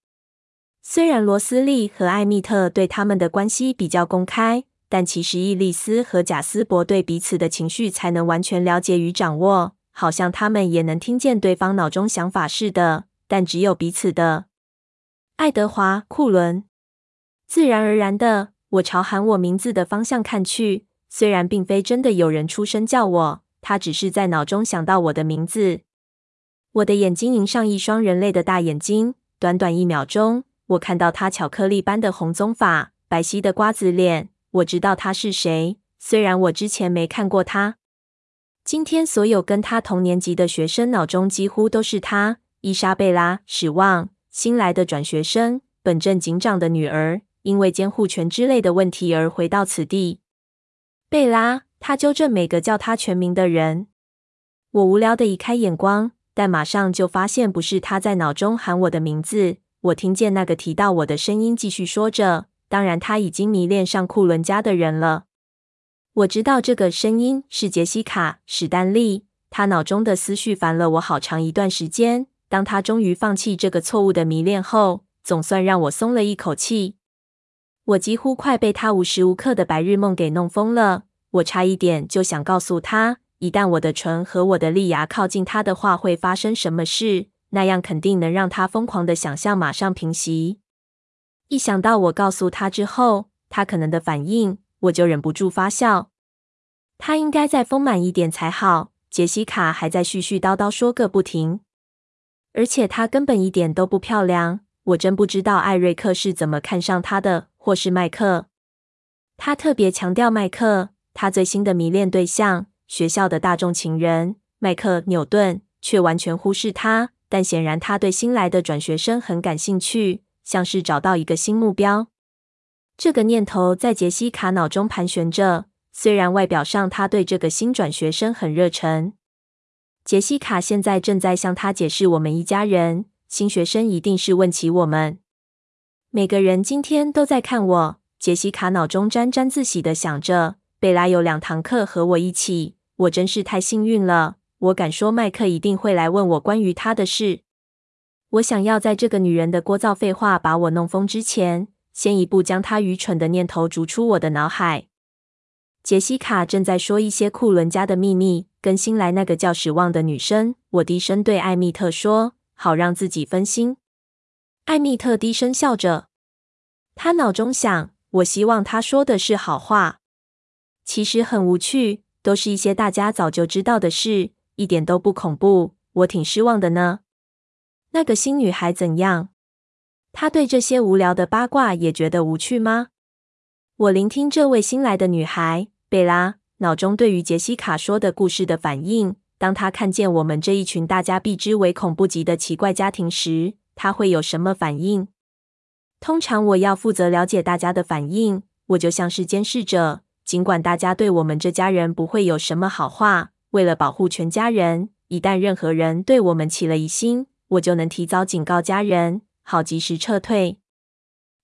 虽然罗斯利和艾蜜特对他们的关系比较公开。但其实，伊丽丝和贾斯伯对彼此的情绪才能完全了解与掌握，好像他们也能听见对方脑中想法似的。但只有彼此的。爱德华·库伦。自然而然的，我朝喊我名字的方向看去，虽然并非真的有人出声叫我，他只是在脑中想到我的名字。我的眼睛迎上一双人类的大眼睛，短短一秒钟，我看到他巧克力般的红棕发、白皙的瓜子脸。我知道他是谁，虽然我之前没看过他。今天所有跟他同年级的学生脑中几乎都是他：伊莎贝拉、史旺、新来的转学生、本镇警长的女儿，因为监护权之类的问题而回到此地。贝拉，他纠正每个叫他全名的人。我无聊的移开眼光，但马上就发现不是他在脑中喊我的名字。我听见那个提到我的声音继续说着：“当然，他已经迷恋上库伦家的人了。”我知道这个声音是杰西卡·史丹利。他脑中的思绪烦了我好长一段时间。当他终于放弃这个错误的迷恋后，总算让我松了一口气。我几乎快被他无时无刻的白日梦给弄疯了。我差一点就想告诉他，一旦我的唇和我的利牙靠近他的话，会发生什么事，那样肯定能让他疯狂的想象马上平息。一想到我告诉他之后，他可能的反应，我就忍不住发笑。他应该再丰满一点才好。杰西卡还在絮絮叨叨说个不停，而且她根本一点都不漂亮。我真不知道艾瑞克是怎么看上她的，或是麦克。他特别强调麦克，他最新的迷恋对象，学校的大众情人麦克纽顿，却完全忽视他。但显然他对新来的转学生很感兴趣，像是找到一个新目标。这个念头在杰西卡脑中盘旋着。虽然外表上他对这个新转学生很热忱，杰西卡现在正在向他解释我们一家人。新学生一定是问起我们，每个人今天都在看我。杰西卡脑中沾沾自喜地想着，贝拉有两堂课和我一起，我真是太幸运了。我敢说，麦克一定会来问我关于他的事。我想要在这个女人的聒噪废话把我弄疯之前，先一步将她愚蠢的念头逐出我的脑海。杰西卡正在说一些库伦家的秘密，跟新来那个叫史旺的女生。我低声对艾蜜特说，好让自己分心。艾蜜特低声笑着，她脑中想：我希望她说的是好话。其实很无趣，都是一些大家早就知道的事，一点都不恐怖。我挺失望的呢。那个新女孩怎样？她对这些无聊的八卦也觉得无趣吗？我聆听这位新来的女孩。贝拉脑中对于杰西卡说的故事的反应，当她看见我们这一群大家避之唯恐不及的奇怪家庭时，她会有什么反应？通常我要负责了解大家的反应，我就像是监视者。尽管大家对我们这家人不会有什么好话，为了保护全家人，一旦任何人对我们起了疑心，我就能提早警告家人，好及时撤退。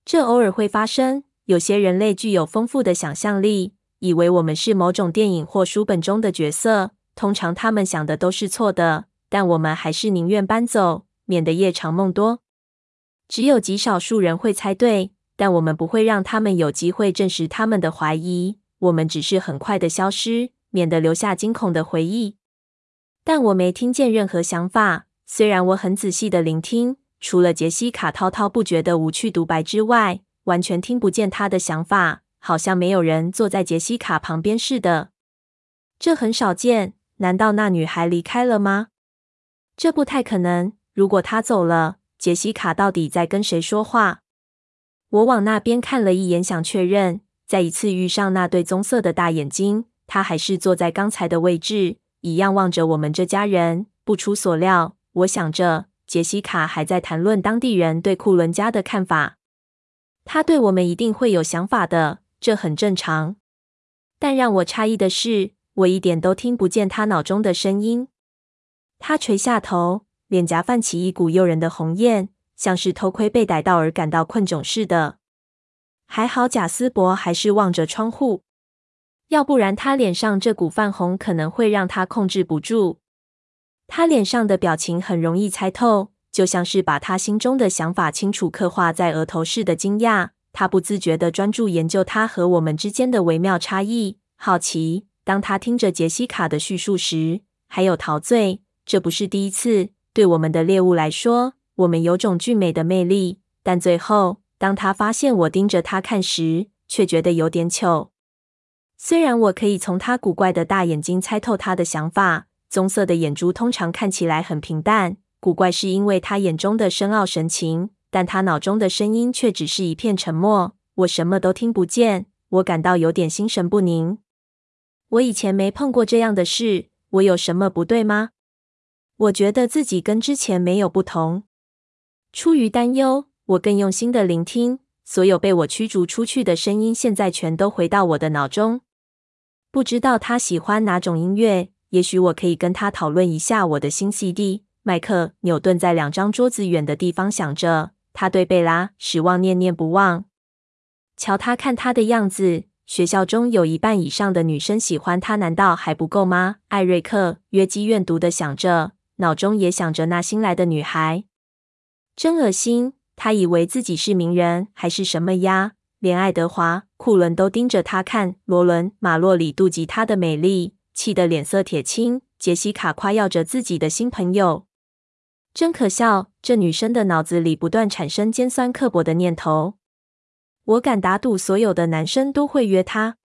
这偶尔会发生。有些人类具有丰富的想象力。以为我们是某种电影或书本中的角色，通常他们想的都是错的，但我们还是宁愿搬走，免得夜长梦多。只有极少数人会猜对，但我们不会让他们有机会证实他们的怀疑。我们只是很快的消失，免得留下惊恐的回忆。但我没听见任何想法，虽然我很仔细的聆听，除了杰西卡滔滔不绝的无趣独白之外，完全听不见他的想法。好像没有人坐在杰西卡旁边似的，这很少见。难道那女孩离开了吗？这不太可能。如果她走了，杰西卡到底在跟谁说话？我往那边看了一眼，想确认。再一次遇上那对棕色的大眼睛，他还是坐在刚才的位置，一样望着我们这家人。不出所料，我想着，杰西卡还在谈论当地人对库伦家的看法。他对我们一定会有想法的。这很正常，但让我诧异的是，我一点都听不见他脑中的声音。他垂下头，脸颊泛起一股诱人的红艳，像是偷窥被逮到而感到困窘似的。还好贾斯伯还是望着窗户，要不然他脸上这股泛红可能会让他控制不住。他脸上的表情很容易猜透，就像是把他心中的想法清楚刻画在额头似的惊讶。他不自觉地专注研究他和我们之间的微妙差异，好奇。当他听着杰西卡的叙述时，还有陶醉。这不是第一次。对我们的猎物来说，我们有种俊美的魅力。但最后，当他发现我盯着他看时，却觉得有点糗。虽然我可以从他古怪的大眼睛猜透他的想法，棕色的眼珠通常看起来很平淡。古怪是因为他眼中的深奥神情。但他脑中的声音却只是一片沉默，我什么都听不见。我感到有点心神不宁。我以前没碰过这样的事，我有什么不对吗？我觉得自己跟之前没有不同。出于担忧，我更用心的聆听，所有被我驱逐出去的声音，现在全都回到我的脑中。不知道他喜欢哪种音乐，也许我可以跟他讨论一下我的新 CD。麦克纽顿在两张桌子远的地方想着，他对贝拉失望念念不忘。瞧他看他的样子，学校中有一半以上的女生喜欢他，难道还不够吗？艾瑞克约基怨毒的想着，脑中也想着那新来的女孩，真恶心。他以为自己是名人还是什么呀？连爱德华·库伦都盯着他看。罗伦·马洛里妒忌她的美丽，气得脸色铁青。杰西卡夸耀着自己的新朋友。真可笑！这女生的脑子里不断产生尖酸刻薄的念头。我敢打赌，所有的男生都会约她。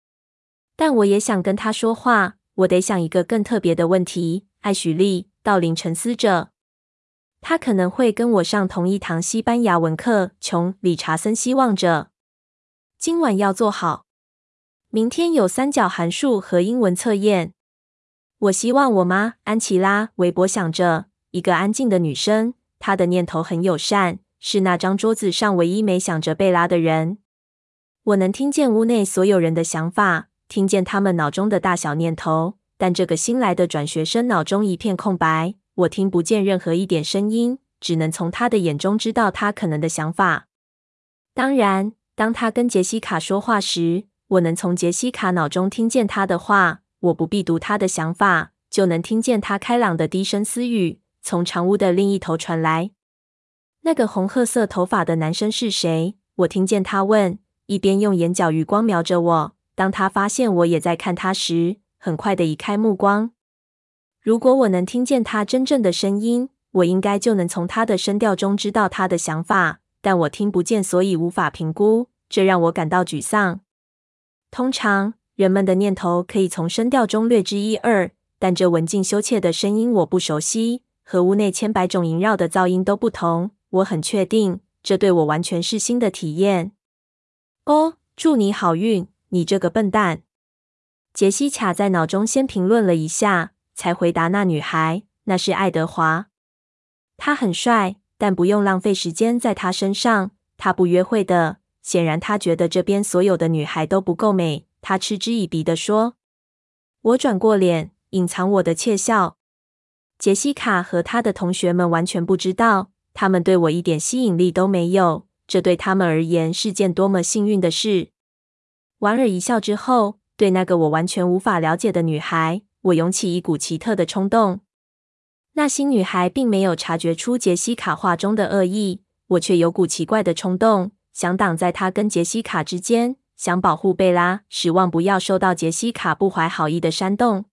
但我也想跟她说话。我得想一个更特别的问题。艾许莉·道林沉思着。他可能会跟我上同一堂西班牙文课。琼·理查森希望着。今晚要做好。明天有三角函数和英文测验。我希望我妈安琪拉·韦伯想着。一个安静的女生，她的念头很友善，是那张桌子上唯一没想着贝拉的人。我能听见屋内所有人的想法，听见他们脑中的大小念头，但这个新来的转学生脑中一片空白，我听不见任何一点声音，只能从他的眼中知道他可能的想法。当然，当他跟杰西卡说话时，我能从杰西卡脑中听见他的话，我不必读他的想法，就能听见他开朗的低声私语。从长屋的另一头传来。那个红褐色头发的男生是谁？我听见他问，一边用眼角余光瞄着我。当他发现我也在看他时，很快的移开目光。如果我能听见他真正的声音，我应该就能从他的声调中知道他的想法。但我听不见，所以无法评估，这让我感到沮丧。通常人们的念头可以从声调中略知一二，但这文静羞怯的声音我不熟悉。和屋内千百种萦绕的噪音都不同，我很确定，这对我完全是新的体验。哦，祝你好运，你这个笨蛋！杰西卡在脑中先评论了一下，才回答那女孩：“那是爱德华，他很帅，但不用浪费时间在他身上。他不约会的。显然，他觉得这边所有的女孩都不够美。”他嗤之以鼻地说。我转过脸，隐藏我的窃笑。杰西卡和他的同学们完全不知道，他们对我一点吸引力都没有。这对他们而言是件多么幸运的事！莞尔一笑之后，对那个我完全无法了解的女孩，我涌起一股奇特的冲动。那新女孩并没有察觉出杰西卡话中的恶意，我却有股奇怪的冲动，想挡在她跟杰西卡之间，想保护贝拉，指望不要受到杰西卡不怀好意的煽动。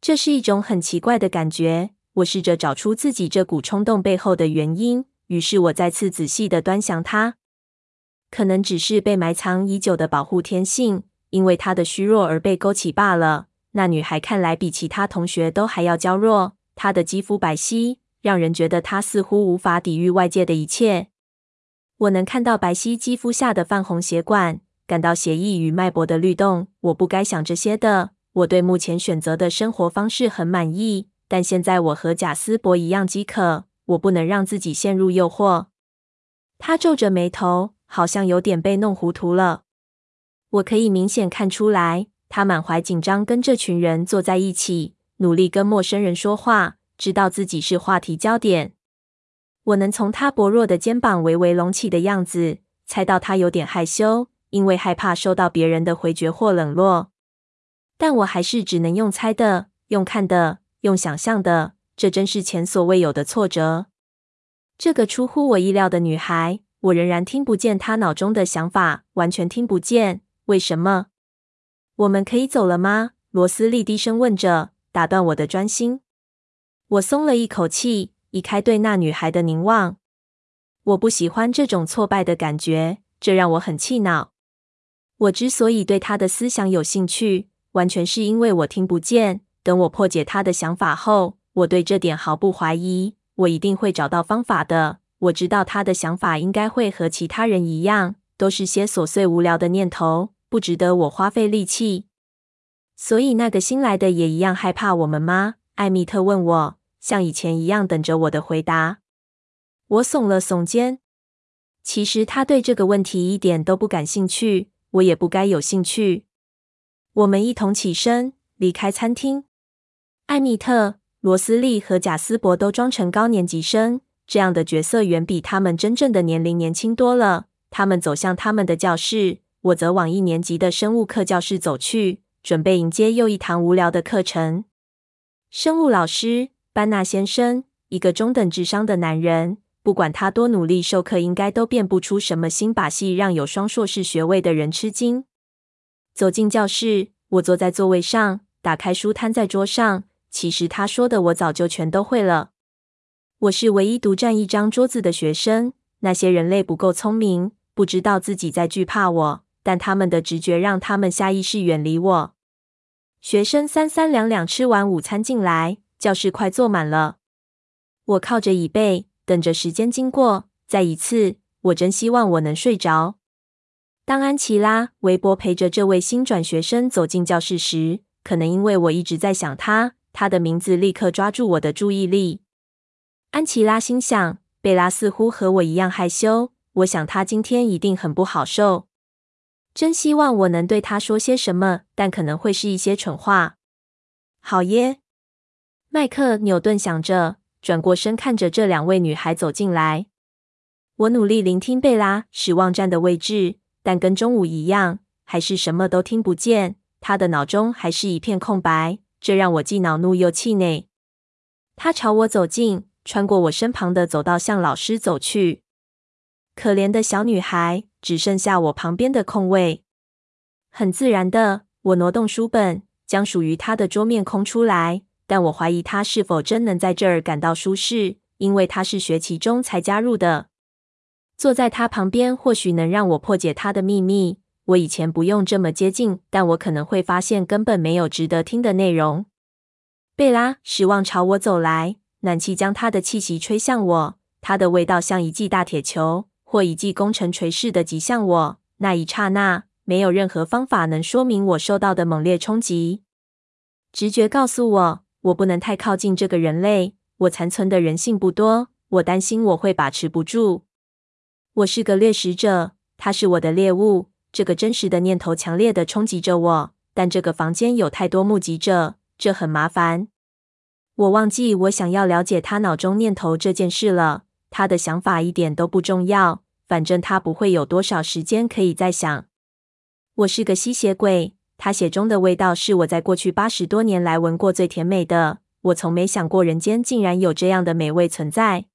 这是一种很奇怪的感觉。我试着找出自己这股冲动背后的原因，于是我再次仔细的端详她。可能只是被埋藏已久的保护天性，因为她的虚弱而被勾起罢了。那女孩看来比其他同学都还要娇弱，她的肌肤白皙，让人觉得她似乎无法抵御外界的一切。我能看到白皙肌肤下的泛红血管，感到血液与脉搏的律动。我不该想这些的。我对目前选择的生活方式很满意，但现在我和贾斯伯一样饥渴，我不能让自己陷入诱惑。他皱着眉头，好像有点被弄糊涂了。我可以明显看出来，他满怀紧张，跟这群人坐在一起，努力跟陌生人说话，知道自己是话题焦点。我能从他薄弱的肩膀微微隆起的样子，猜到他有点害羞，因为害怕受到别人的回绝或冷落。但我还是只能用猜的，用看的，用想象的。这真是前所未有的挫折。这个出乎我意料的女孩，我仍然听不见她脑中的想法，完全听不见。为什么？我们可以走了吗？罗斯利低声问着，打断我的专心。我松了一口气，移开对那女孩的凝望。我不喜欢这种挫败的感觉，这让我很气恼。我之所以对他的思想有兴趣。完全是因为我听不见。等我破解他的想法后，我对这点毫不怀疑。我一定会找到方法的。我知道他的想法应该会和其他人一样，都是些琐碎无聊的念头，不值得我花费力气。所以那个新来的也一样害怕我们吗？艾米特问我，像以前一样等着我的回答。我耸了耸肩。其实他对这个问题一点都不感兴趣，我也不该有兴趣。我们一同起身离开餐厅。艾米特、罗斯利和贾斯伯都装成高年级生，这样的角色远比他们真正的年龄年轻多了。他们走向他们的教室，我则往一年级的生物课教室走去，准备迎接又一堂无聊的课程。生物老师班纳先生，一个中等智商的男人，不管他多努力授课，应该都变不出什么新把戏，让有双硕士学位的人吃惊。走进教室，我坐在座位上，打开书摊在桌上。其实他说的，我早就全都会了。我是唯一独占一张桌子的学生。那些人类不够聪明，不知道自己在惧怕我，但他们的直觉让他们下意识远离我。学生三三两两吃完午餐进来，教室快坐满了。我靠着椅背，等着时间经过。再一次，我真希望我能睡着。当安琪拉·韦伯陪着这位新转学生走进教室时，可能因为我一直在想他，他的名字立刻抓住我的注意力。安琪拉心想，贝拉似乎和我一样害羞，我想他今天一定很不好受。真希望我能对他说些什么，但可能会是一些蠢话。好耶，麦克纽顿想着，转过身看着这两位女孩走进来。我努力聆听贝拉使望站的位置，但跟中午一样，还是什么都听不见。她的脑中还是一片空白，这让我既恼怒又气馁。她朝我走近，穿过我身旁的走道向老师走去。可怜的小女孩。只剩下我旁边的空位，很自然的，我挪动书本，将属于他的桌面空出来。但我怀疑他是否真能在这儿感到舒适，因为他是学期中才加入的。坐在他旁边，或许能让我破解他的秘密。我以前不用这么接近，但我可能会发现根本没有值得听的内容。贝拉失望朝我走来，暖气将他的气息吹向我，它的味道像一记大铁球。或一记攻城锤似的击向我，那一刹那，没有任何方法能说明我受到的猛烈冲击。直觉告诉我，我不能太靠近这个人类。我残存的人性不多，我担心我会把持不住。我是个掠食者，他是我的猎物。这个真实的念头强烈的冲击着我，但这个房间有太多目击者，这很麻烦。我忘记我想要了解他脑中念头这件事了。他的想法一点都不重要，反正他不会有多少时间可以再想。我是个吸血鬼，他血中的味道是我在过去八十多年来闻过最甜美的。我从没想过人间竟然有这样的美味存在。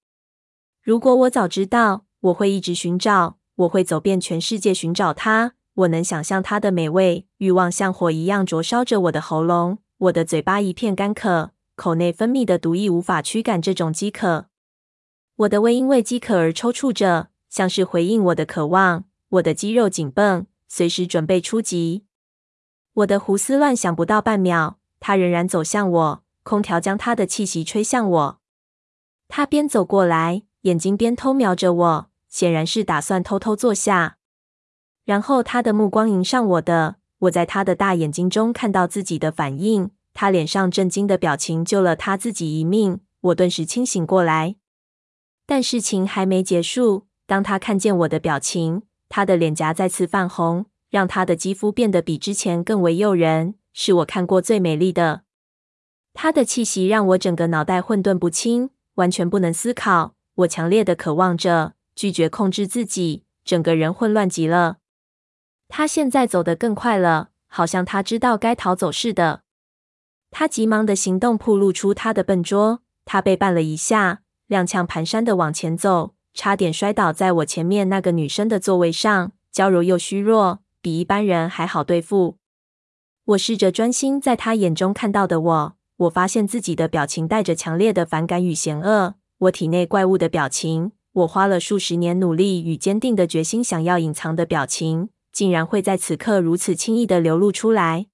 如果我早知道，我会一直寻找，我会走遍全世界寻找它。我能想象它的美味，欲望像火一样灼烧着我的喉咙，我的嘴巴一片干渴，口内分泌的毒液无法驱赶这种饥渴。我的胃因为饥渴而抽搐着，像是回应我的渴望。我的肌肉紧绷，随时准备出击。我的胡思乱想不到半秒，他仍然走向我。空调将他的气息吹向我。他边走过来，眼睛边偷瞄着我，显然是打算偷偷坐下。然后他的目光迎上我的，我在他的大眼睛中看到自己的反应。他脸上震惊的表情救了他自己一命。我顿时清醒过来。但事情还没结束。当他看见我的表情，他的脸颊再次泛红，让他的肌肤变得比之前更为诱人，是我看过最美丽的。他的气息让我整个脑袋混沌不清，完全不能思考。我强烈的渴望着，拒绝控制自己，整个人混乱极了。他现在走得更快了，好像他知道该逃走似的。他急忙的行动暴露出他的笨拙。他被绊了一下。踉跄蹒跚的往前走，差点摔倒在我前面那个女生的座位上，娇柔又虚弱，比一般人还好对付。我试着专心在她眼中看到的我，我发现自己的表情带着强烈的反感与嫌恶。我体内怪物的表情，我花了数十年努力与坚定的决心想要隐藏的表情，竟然会在此刻如此轻易的流露出来。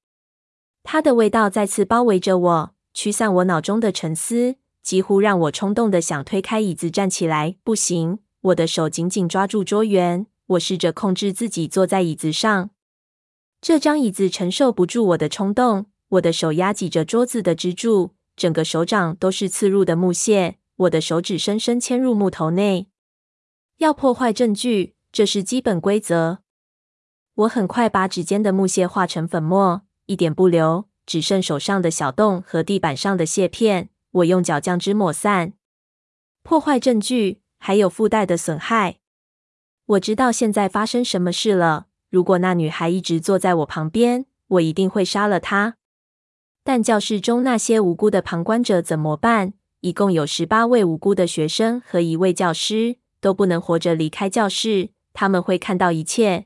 她的味道再次包围着我，驱散我脑中的沉思。几乎让我冲动的想推开椅子站起来，不行！我的手紧紧抓住桌缘，我试着控制自己坐在椅子上。这张椅子承受不住我的冲动，我的手压挤着桌子的支柱，整个手掌都是刺入的木屑，我的手指深深嵌入木头内。要破坏证据，这是基本规则。我很快把指尖的木屑化成粉末，一点不留，只剩手上的小洞和地板上的屑片。我用脚将之抹散。破坏证据，还有附带的损害。我知道现在发生什么事了。如果那女孩一直坐在我旁边，我一定会杀了她。但教室中那些无辜的旁观者怎么办？一共有十八位无辜的学生和一位教师都不能活着离开教室。他们会看到一切。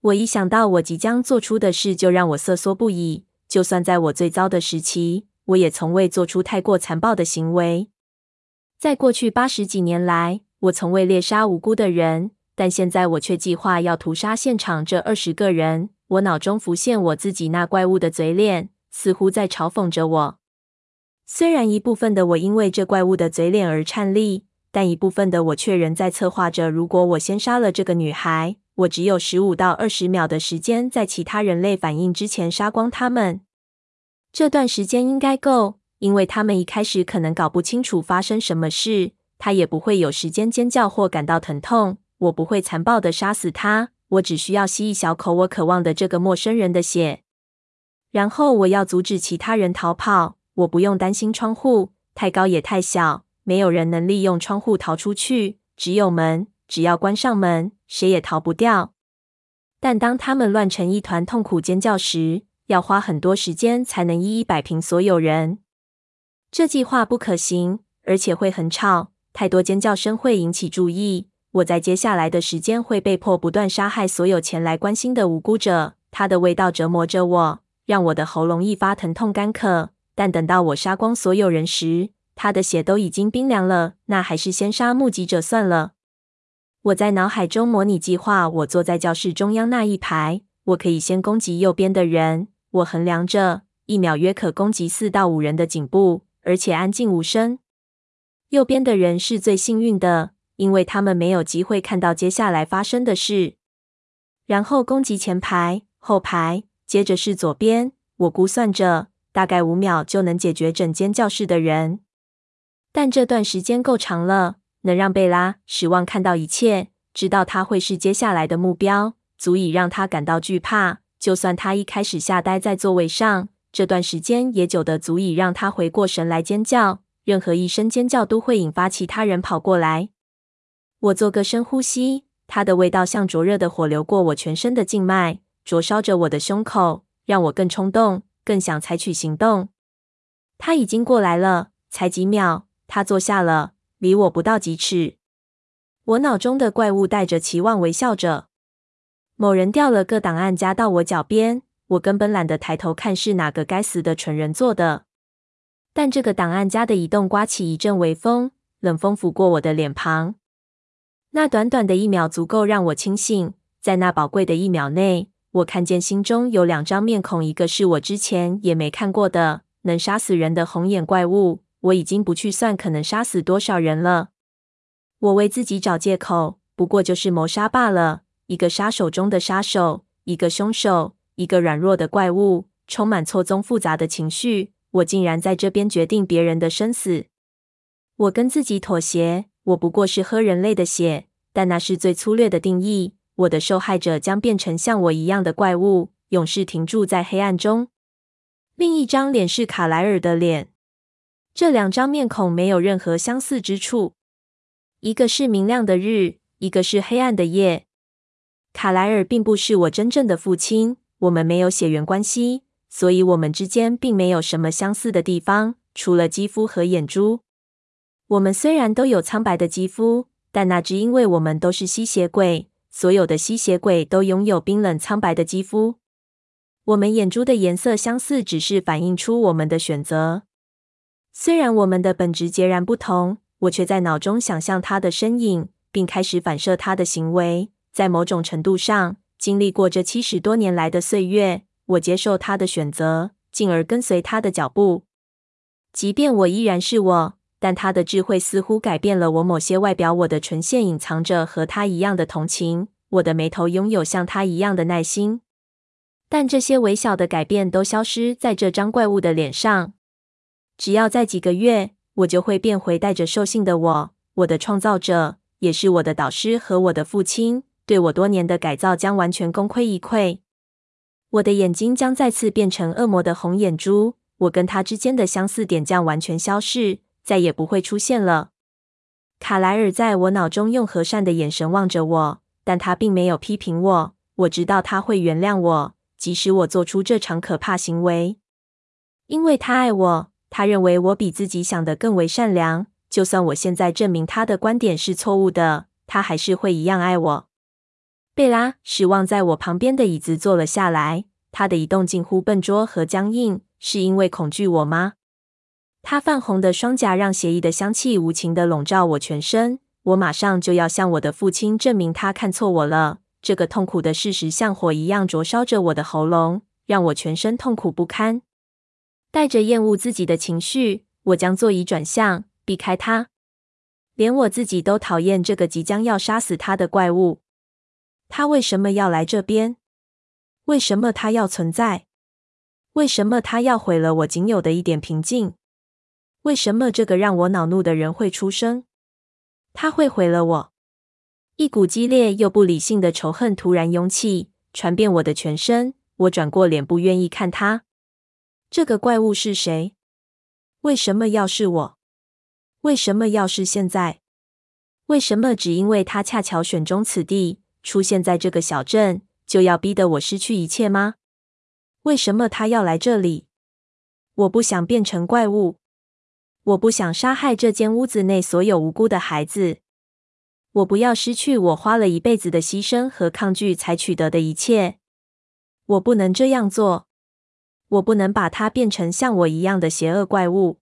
我一想到我即将做出的事，就让我瑟缩不已。就算在我最糟的时期，我也从未做出太过残暴的行为。在过去八十几年来，我从未猎杀无辜的人，但现在我却计划要屠杀现场这二十个人。我脑中浮现我自己那怪物的嘴脸，似乎在嘲讽着我。虽然一部分的我因为这怪物的嘴脸而颤栗，但一部分的我却仍在策划着：如果我先杀了这个女孩，我只有十五到二十秒的时间，在其他人类反应之前杀光他们。这段时间应该够，因为他们一开始可能搞不清楚发生什么事，他也不会有时间尖叫或感到疼痛。我不会残暴地杀死他，我只需要吸一小口我渴望的这个陌生人的血，然后我要阻止其他人逃跑。我不用担心窗户，太高也太小，没有人能利用窗户逃出去。只有门，只要关上门，谁也逃不掉。但当他们乱成一团，痛苦尖叫时，要花很多时间才能一一摆平所有人。这计划不可行，而且会很吵，太多尖叫声会引起注意。我在接下来的时间会被迫不断杀害所有前来关心的无辜者。它的味道折磨着我，让我的喉咙一发疼痛干渴。但等到我杀光所有人时，他的血都已经冰凉了。那还是先杀目击者算了。我在脑海中模拟计划，我坐在教室中央那一排，我可以先攻击右边的人。我衡量着，一秒约可攻击四到五人的颈部，而且安静无声。右边的人是最幸运的，因为他们没有机会看到接下来发生的事。然后攻击前排、后排，接着是左边。我估算着，大概五秒就能解决整间教室的人。但这段时间够长了，能让贝拉·失望看到一切，知道他会是接下来的目标，足以让他感到惧怕。就算他一开始吓呆在座位上，这段时间也久得足以让他回过神来尖叫。任何一声尖叫都会引发其他人跑过来。我做个深呼吸，它的味道像灼热的火流过我全身的静脉，灼烧着我的胸口，让我更冲动，更想采取行动。他已经过来了，才几秒，他坐下了，离我不到几尺。我脑中的怪物带着期望微笑着。某人掉了个档案夹到我脚边，我根本懒得抬头看是哪个该死的蠢人做的。但这个档案夹的移动刮起一阵微风，冷风拂过我的脸庞。那短短的一秒足够让我清醒，在那宝贵的一秒内，我看见心中有两张面孔，一个是我之前也没看过的能杀死人的红眼怪物。我已经不去算可能杀死多少人了。我为自己找借口，不过就是谋杀罢了。一个杀手中的杀手，一个凶手，一个软弱的怪物，充满错综复杂的情绪。我竟然在这边决定别人的生死。我跟自己妥协，我不过是喝人类的血，但那是最粗略的定义。我的受害者将变成像我一样的怪物，永世停驻在黑暗中。另一张脸是卡莱尔的脸，这两张面孔没有任何相似之处。一个是明亮的日，一个是黑暗的夜。卡莱尔并不是我真正的父亲，我们没有血缘关系，所以我们之间并没有什么相似的地方，除了肌肤和眼珠。我们虽然都有苍白的肌肤，但那只因为我们都是吸血鬼，所有的吸血鬼都拥有冰冷苍白的肌肤。我们眼珠的颜色相似，只是反映出我们的选择。虽然我们的本质截然不同，我却在脑中想象他的身影，并开始反射他的行为。在某种程度上，经历过这七十多年来的岁月，我接受他的选择，进而跟随他的脚步。即便我依然是我，但他的智慧似乎改变了我某些外表。我的唇线隐藏着和他一样的同情，我的眉头拥有像他一样的耐心。但这些微小的改变都消失在这张怪物的脸上。只要在几个月，我就会变回带着兽性的我，我的创造者。也是我的导师和我的父亲，对我多年的改造将完全功亏一篑。我的眼睛将再次变成恶魔的红眼珠，我跟他之间的相似点将完全消失，再也不会出现了。卡莱尔在我脑中用和善的眼神望着我，但他并没有批评我。我知道他会原谅我，即使我做出这场可怕行为，因为他爱我。他认为我比自己想的更为善良。就算我现在证明他的观点是错误的，他还是会一样爱我。贝拉失望在我旁边的椅子坐了下来，他的移动近乎笨拙和僵硬，是因为恐惧我吗？他泛红的双颊让血液的香气无情地笼罩我全身。我马上就要向我的父亲证明他看错我了。这个痛苦的事实像火一样灼烧着我的喉咙，让我全身痛苦不堪。带着厌恶自己的情绪，我将座椅转向，避开他。连我自己都讨厌这个即将要杀死他的怪物。他为什么要来这边？为什么他要存在？为什么他要毁了我仅有的一点平静？为什么这个让我恼怒的人会出生？他会毁了我。一股激烈又不理性的仇恨突然涌起，传遍我的全身。我转过脸，不愿意看他。这个怪物是谁？为什么要是我？为什么要是现在？为什么只因为他恰巧选中此地？出现在这个小镇，就要逼得我失去一切吗？为什么他要来这里？我不想变成怪物，我不想杀害这间屋子内所有无辜的孩子，我不要失去我花了一辈子的牺牲和抗拒才取得的一切。我不能这样做，我不能把它变成像我一样的邪恶怪物。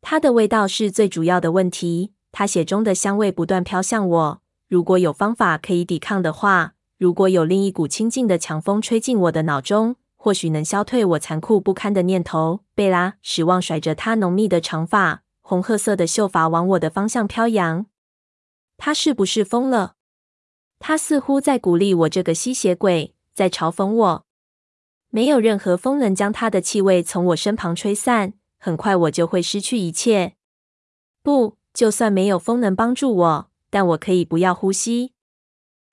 它的味道是最主要的问题，它血中的香味不断飘向我。如果有方法可以抵抗的话，如果有另一股清静的强风吹进我的脑中，或许能消退我残酷不堪的念头。贝拉失望甩着她浓密的长发，红褐色的秀发往我的方向飘扬。他是不是疯了？他似乎在鼓励我这个吸血鬼，在嘲讽我。没有任何风能将他的气味从我身旁吹散，很快我就会失去一切。不，就算没有风能帮助我。但我可以不要呼吸，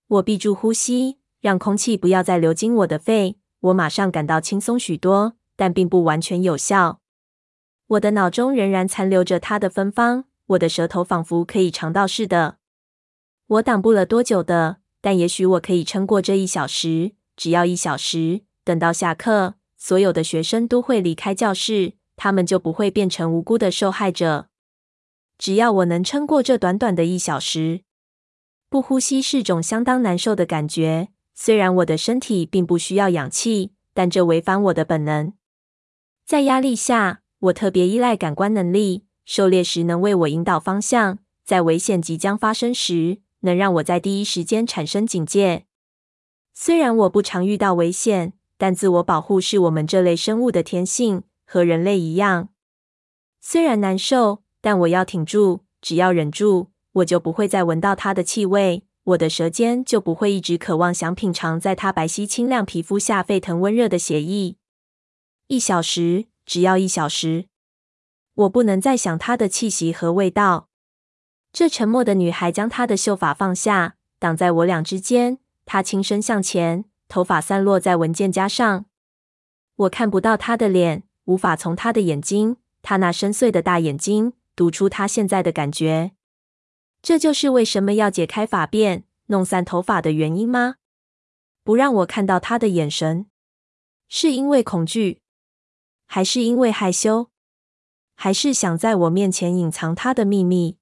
我闭住呼吸，让空气不要再流进我的肺。我马上感到轻松许多，但并不完全有效。我的脑中仍然残留着它的芬芳，我的舌头仿佛可以尝到似的。我挡不了多久的，但也许我可以撑过这一小时，只要一小时。等到下课，所有的学生都会离开教室，他们就不会变成无辜的受害者。只要我能撑过这短短的一小时，不呼吸是种相当难受的感觉。虽然我的身体并不需要氧气，但这违反我的本能。在压力下，我特别依赖感官能力。狩猎时能为我引导方向，在危险即将发生时，能让我在第一时间产生警戒。虽然我不常遇到危险，但自我保护是我们这类生物的天性，和人类一样。虽然难受。但我要挺住，只要忍住，我就不会再闻到它的气味，我的舌尖就不会一直渴望想品尝在它白皙清亮皮肤下沸腾温热的血液。一小时，只要一小时，我不能再想它的气息和味道。这沉默的女孩将她的秀发放下，挡在我俩之间。她轻身向前，头发散落在文件夹上。我看不到她的脸，无法从她的眼睛，她那深邃的大眼睛。读出他现在的感觉，这就是为什么要解开发辫、弄散头发的原因吗？不让我看到他的眼神，是因为恐惧，还是因为害羞，还是想在我面前隐藏他的秘密？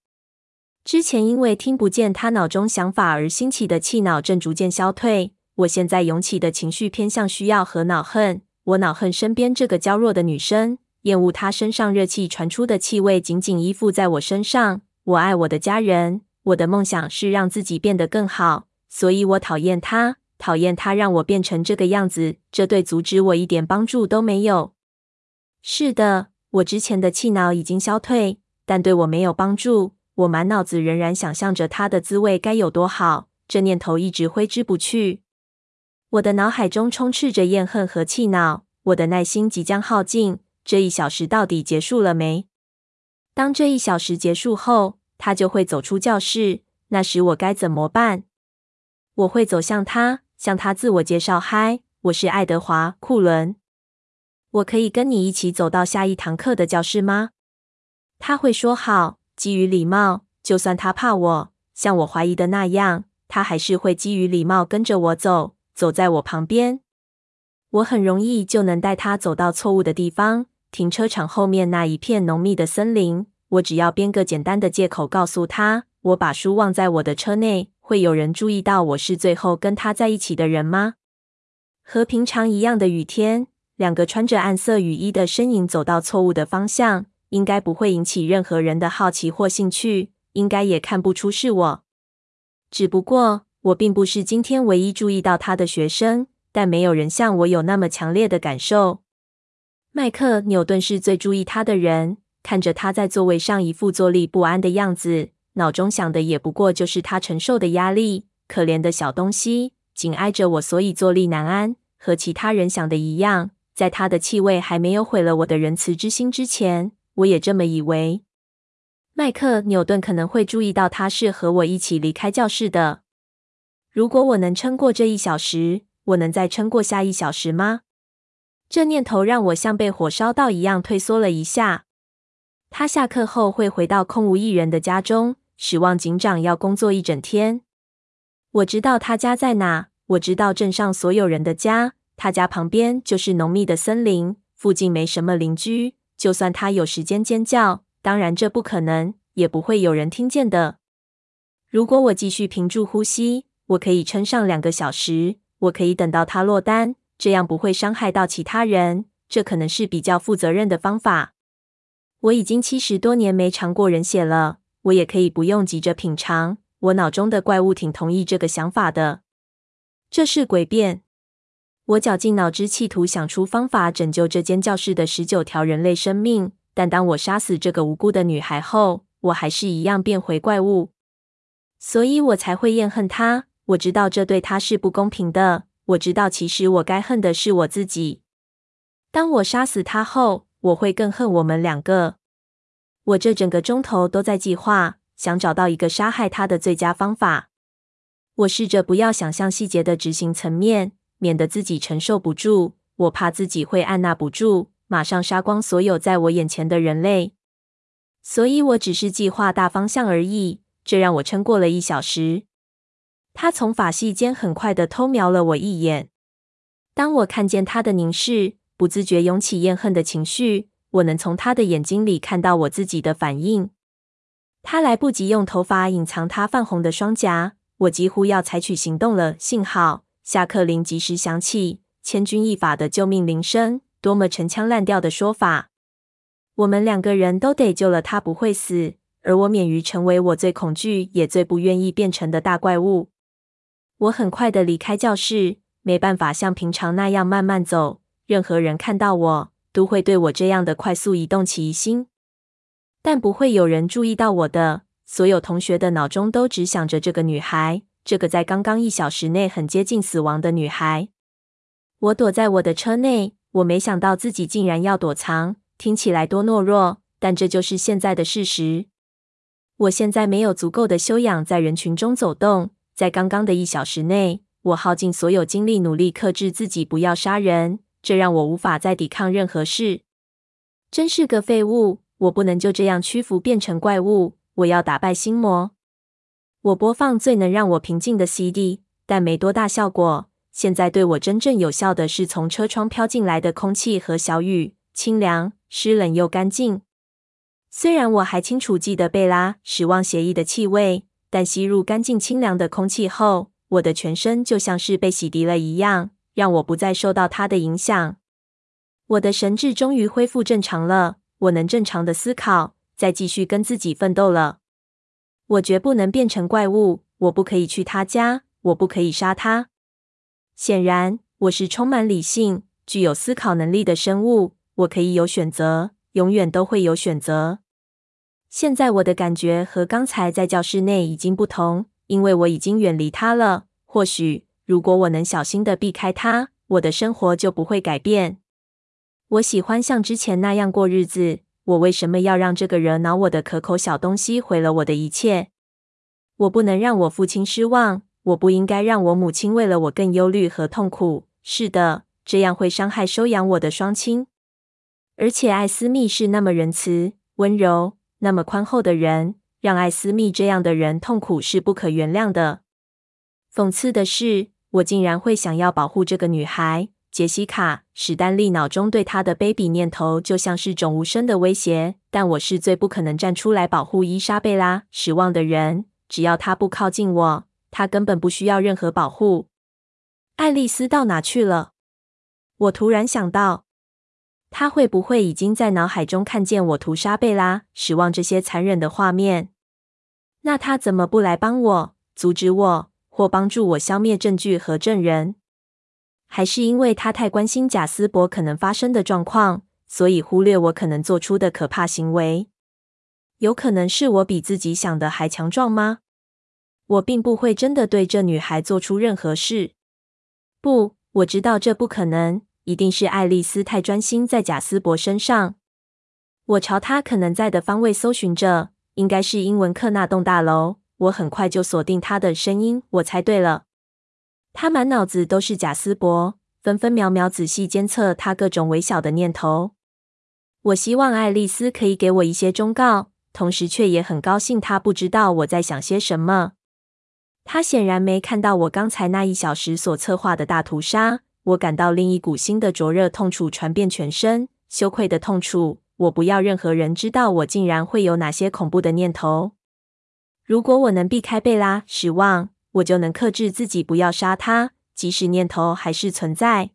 之前因为听不见他脑中想法而兴起的气恼正逐渐消退，我现在涌起的情绪偏向需要和恼恨。我恼恨身边这个娇弱的女生。厌恶他身上热气传出的气味，紧紧依附在我身上。我爱我的家人，我的梦想是让自己变得更好，所以我讨厌他，讨厌他让我变成这个样子。这对阻止我一点帮助都没有。是的，我之前的气恼已经消退，但对我没有帮助。我满脑子仍然想象着他的滋味该有多好，这念头一直挥之不去。我的脑海中充斥着怨恨和气恼，我的耐心即将耗尽。这一小时到底结束了没？当这一小时结束后，他就会走出教室。那时我该怎么办？我会走向他，向他自我介绍：“嗨，我是爱德华·库伦。我可以跟你一起走到下一堂课的教室吗？”他会说：“好。”基于礼貌，就算他怕我，像我怀疑的那样，他还是会基于礼貌跟着我走，走在我旁边。我很容易就能带他走到错误的地方，停车场后面那一片浓密的森林。我只要编个简单的借口，告诉他我把书忘在我的车内，会有人注意到我是最后跟他在一起的人吗？和平常一样的雨天，两个穿着暗色雨衣的身影走到错误的方向，应该不会引起任何人的好奇或兴趣，应该也看不出是我。只不过我并不是今天唯一注意到他的学生，但没有人像我有那么强烈的感受。麦克纽顿是最注意他的人。看着他在座位上一副坐立不安的样子，脑中想的也不过就是他承受的压力。可怜的小东西，紧挨着我，所以坐立难安。和其他人想的一样，在他的气味还没有毁了我的仁慈之心之前，我也这么以为。麦克纽顿可能会注意到他是和我一起离开教室的。如果我能撑过这一小时，我能再撑过下一小时吗？这念头让我像被火烧到一样退缩了一下。他下课后会回到空无一人的家中，史望警长要工作一整天。我知道他家在哪，我知道镇上所有人的家。他家旁边就是浓密的森林，附近没什么邻居。就算他有时间尖叫，当然这不可能，也不会有人听见的。如果我继续屏住呼吸，我可以撑上两个小时。我可以等到他落单，这样不会伤害到其他人。这可能是比较负责任的方法。我已经七十多年没尝过人血了，我也可以不用急着品尝。我脑中的怪物挺同意这个想法的。这是诡辩。我绞尽脑汁，企图想出方法拯救这间教室的十九条人类生命。但当我杀死这个无辜的女孩后，我还是一样变回怪物。所以我才会厌恨她。我知道这对她是不公平的。我知道，其实我该恨的是我自己。当我杀死他后，我会更恨我们两个。我这整个钟头都在计划，想找到一个杀害他的最佳方法。我试着不要想象细节的执行层面，免得自己承受不住。我怕自己会按捺不住，马上杀光所有在我眼前的人类。所以我只是计划大方向而已。这让我撑过了一小时。他从法系间很快地偷瞄了我一眼。当我看见他的凝视，不自觉涌起厌恨的情绪，我能从他的眼睛里看到我自己的反应。他来不及用头发隐藏他泛红的双颊，我几乎要采取行动了。幸好下课铃及时响起，千钧一发的救命铃声，多么陈腔滥调的说法！我们两个人都得救了，他不会死，而我免于成为我最恐惧也最不愿意变成的大怪物。我很快的离开教室，没办法像平常那样慢慢走。任何人看到我，都会对我这样的快速移动起疑心，但不会有人注意到我的。所有同学的脑中都只想着这个女孩，这个在刚刚一小时内很接近死亡的女孩。我躲在我的车内，我没想到自己竟然要躲藏，听起来多懦弱，但这就是现在的事实。我现在没有足够的修养在人群中走动，在刚刚的一小时内，我耗尽所有精力，努力克制自己不要杀人。这让我无法再抵抗任何事，真是个废物！我不能就这样屈服变成怪物，我要打败心魔。我播放最能让我平静的 CD，但没多大效果。现在对我真正有效的是从车窗飘进来的空气和小雨，清凉、湿冷又干净。虽然我还清楚记得贝拉·史旺协议的气味，但吸入干净清凉的空气后，我的全身就像是被洗涤了一样。让我不再受到它的影响。我的神智终于恢复正常了，我能正常的思考，再继续跟自己奋斗了。我绝不能变成怪物，我不可以去他家，我不可以杀他。显然，我是充满理性、具有思考能力的生物，我可以有选择，永远都会有选择。现在我的感觉和刚才在教室内已经不同，因为我已经远离他了。或许。如果我能小心地避开他，我的生活就不会改变。我喜欢像之前那样过日子。我为什么要让这个惹恼我的可口小东西毁了我的一切？我不能让我父亲失望，我不应该让我母亲为了我更忧虑和痛苦。是的，这样会伤害收养我的双亲。而且艾斯密是那么仁慈、温柔、那么宽厚的人，让艾斯密这样的人痛苦是不可原谅的。讽刺的是，我竟然会想要保护这个女孩。杰西卡，史丹利脑中对她的卑鄙念头就像是种无声的威胁。但我是最不可能站出来保护伊莎贝拉失望的人。只要她不靠近我，她根本不需要任何保护。爱丽丝到哪去了？我突然想到，他会不会已经在脑海中看见我屠杀贝拉、失望这些残忍的画面？那他怎么不来帮我，阻止我，或帮助我消灭证据和证人？还是因为他太关心贾斯伯可能发生的状况，所以忽略我可能做出的可怕行为？有可能是我比自己想的还强壮吗？我并不会真的对这女孩做出任何事。不，我知道这不可能，一定是爱丽丝太专心在贾斯伯身上。我朝他可能在的方位搜寻着，应该是英文课那栋大楼。我很快就锁定他的声音，我猜对了。他满脑子都是贾斯伯，分分秒秒仔细监测他各种微小的念头。我希望爱丽丝可以给我一些忠告，同时却也很高兴她不知道我在想些什么。她显然没看到我刚才那一小时所策划的大屠杀。我感到另一股新的灼热痛楚传遍全身，羞愧的痛楚。我不要任何人知道我竟然会有哪些恐怖的念头。如果我能避开贝拉，失望。我就能克制自己，不要杀他，即使念头还是存在。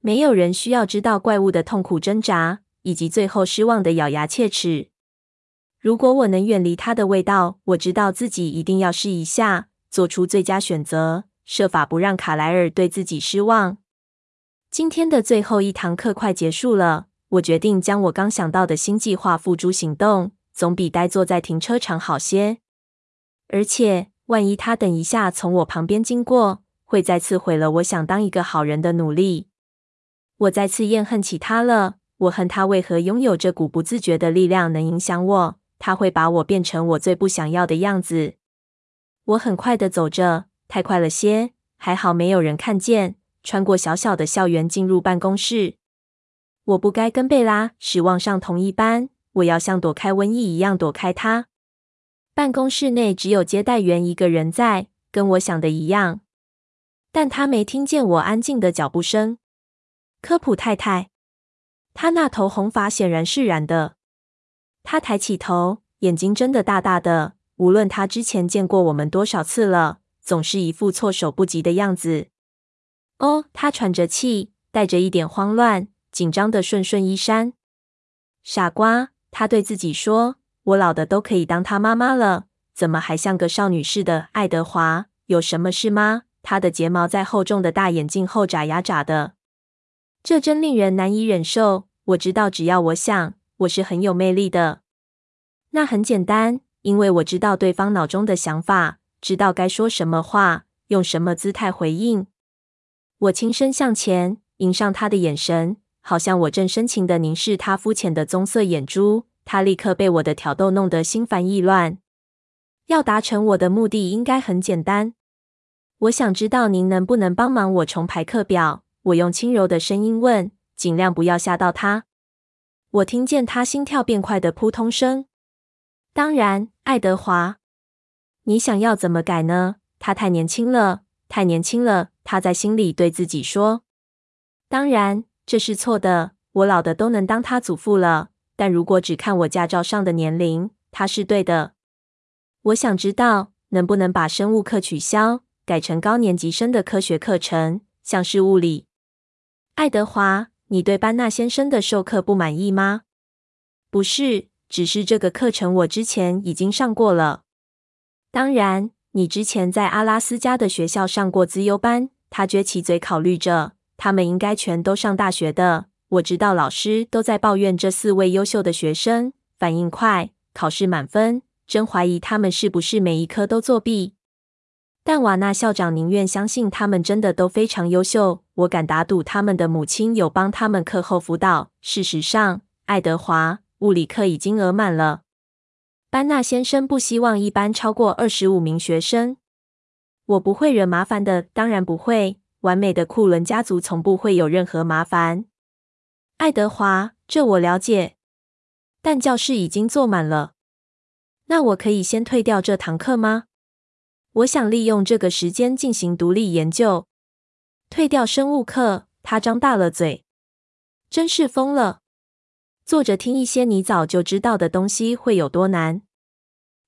没有人需要知道怪物的痛苦挣扎，以及最后失望的咬牙切齿。如果我能远离他的味道，我知道自己一定要试一下，做出最佳选择，设法不让卡莱尔对自己失望。今天的最后一堂课快结束了，我决定将我刚想到的新计划付诸行动，总比呆坐在停车场好些。而且。万一他等一下从我旁边经过，会再次毁了我想当一个好人的努力。我再次厌恨起他了。我恨他为何拥有这股不自觉的力量，能影响我。他会把我变成我最不想要的样子。我很快的走着，太快了些。还好没有人看见。穿过小小的校园，进入办公室。我不该跟贝拉失望上同一班。我要像躲开瘟疫一样躲开他。办公室内只有接待员一个人在，跟我想的一样，但他没听见我安静的脚步声。科普太太，他那头红发显然是染的。他抬起头，眼睛睁得大大的。无论他之前见过我们多少次了，总是一副措手不及的样子。哦，她喘着气，带着一点慌乱，紧张的顺顺衣衫。傻瓜，她对自己说。我老的都可以当她妈妈了，怎么还像个少女似的？爱德华，有什么事吗？她的睫毛在厚重的大眼镜后眨呀眨的，这真令人难以忍受。我知道，只要我想，我是很有魅力的。那很简单，因为我知道对方脑中的想法，知道该说什么话，用什么姿态回应。我轻身向前，迎上他的眼神，好像我正深情地凝视他肤浅的棕色眼珠。他立刻被我的挑逗弄得心烦意乱。要达成我的目的，应该很简单。我想知道您能不能帮忙我重排课表。我用轻柔的声音问，尽量不要吓到他。我听见他心跳变快的扑通声。当然，爱德华，你想要怎么改呢？他太年轻了，太年轻了。他在心里对自己说。当然，这是错的。我老的都能当他祖父了。但如果只看我驾照上的年龄，他是对的。我想知道能不能把生物课取消，改成高年级生的科学课程，像是物理。爱德华，你对班纳先生的授课不满意吗？不是，只是这个课程我之前已经上过了。当然，你之前在阿拉斯加的学校上过资优班。他撅起嘴，考虑着，他们应该全都上大学的。我知道老师都在抱怨这四位优秀的学生反应快，考试满分，真怀疑他们是不是每一科都作弊。但瓦纳校长宁愿相信他们真的都非常优秀。我敢打赌他们的母亲有帮他们课后辅导。事实上，爱德华，物理课已经额满了。班纳先生不希望一班超过二十五名学生。我不会惹麻烦的，当然不会。完美的库伦家族从不会有任何麻烦。爱德华，这我了解。但教室已经坐满了。那我可以先退掉这堂课吗？我想利用这个时间进行独立研究。退掉生物课？他张大了嘴。真是疯了！坐着听一些你早就知道的东西会有多难？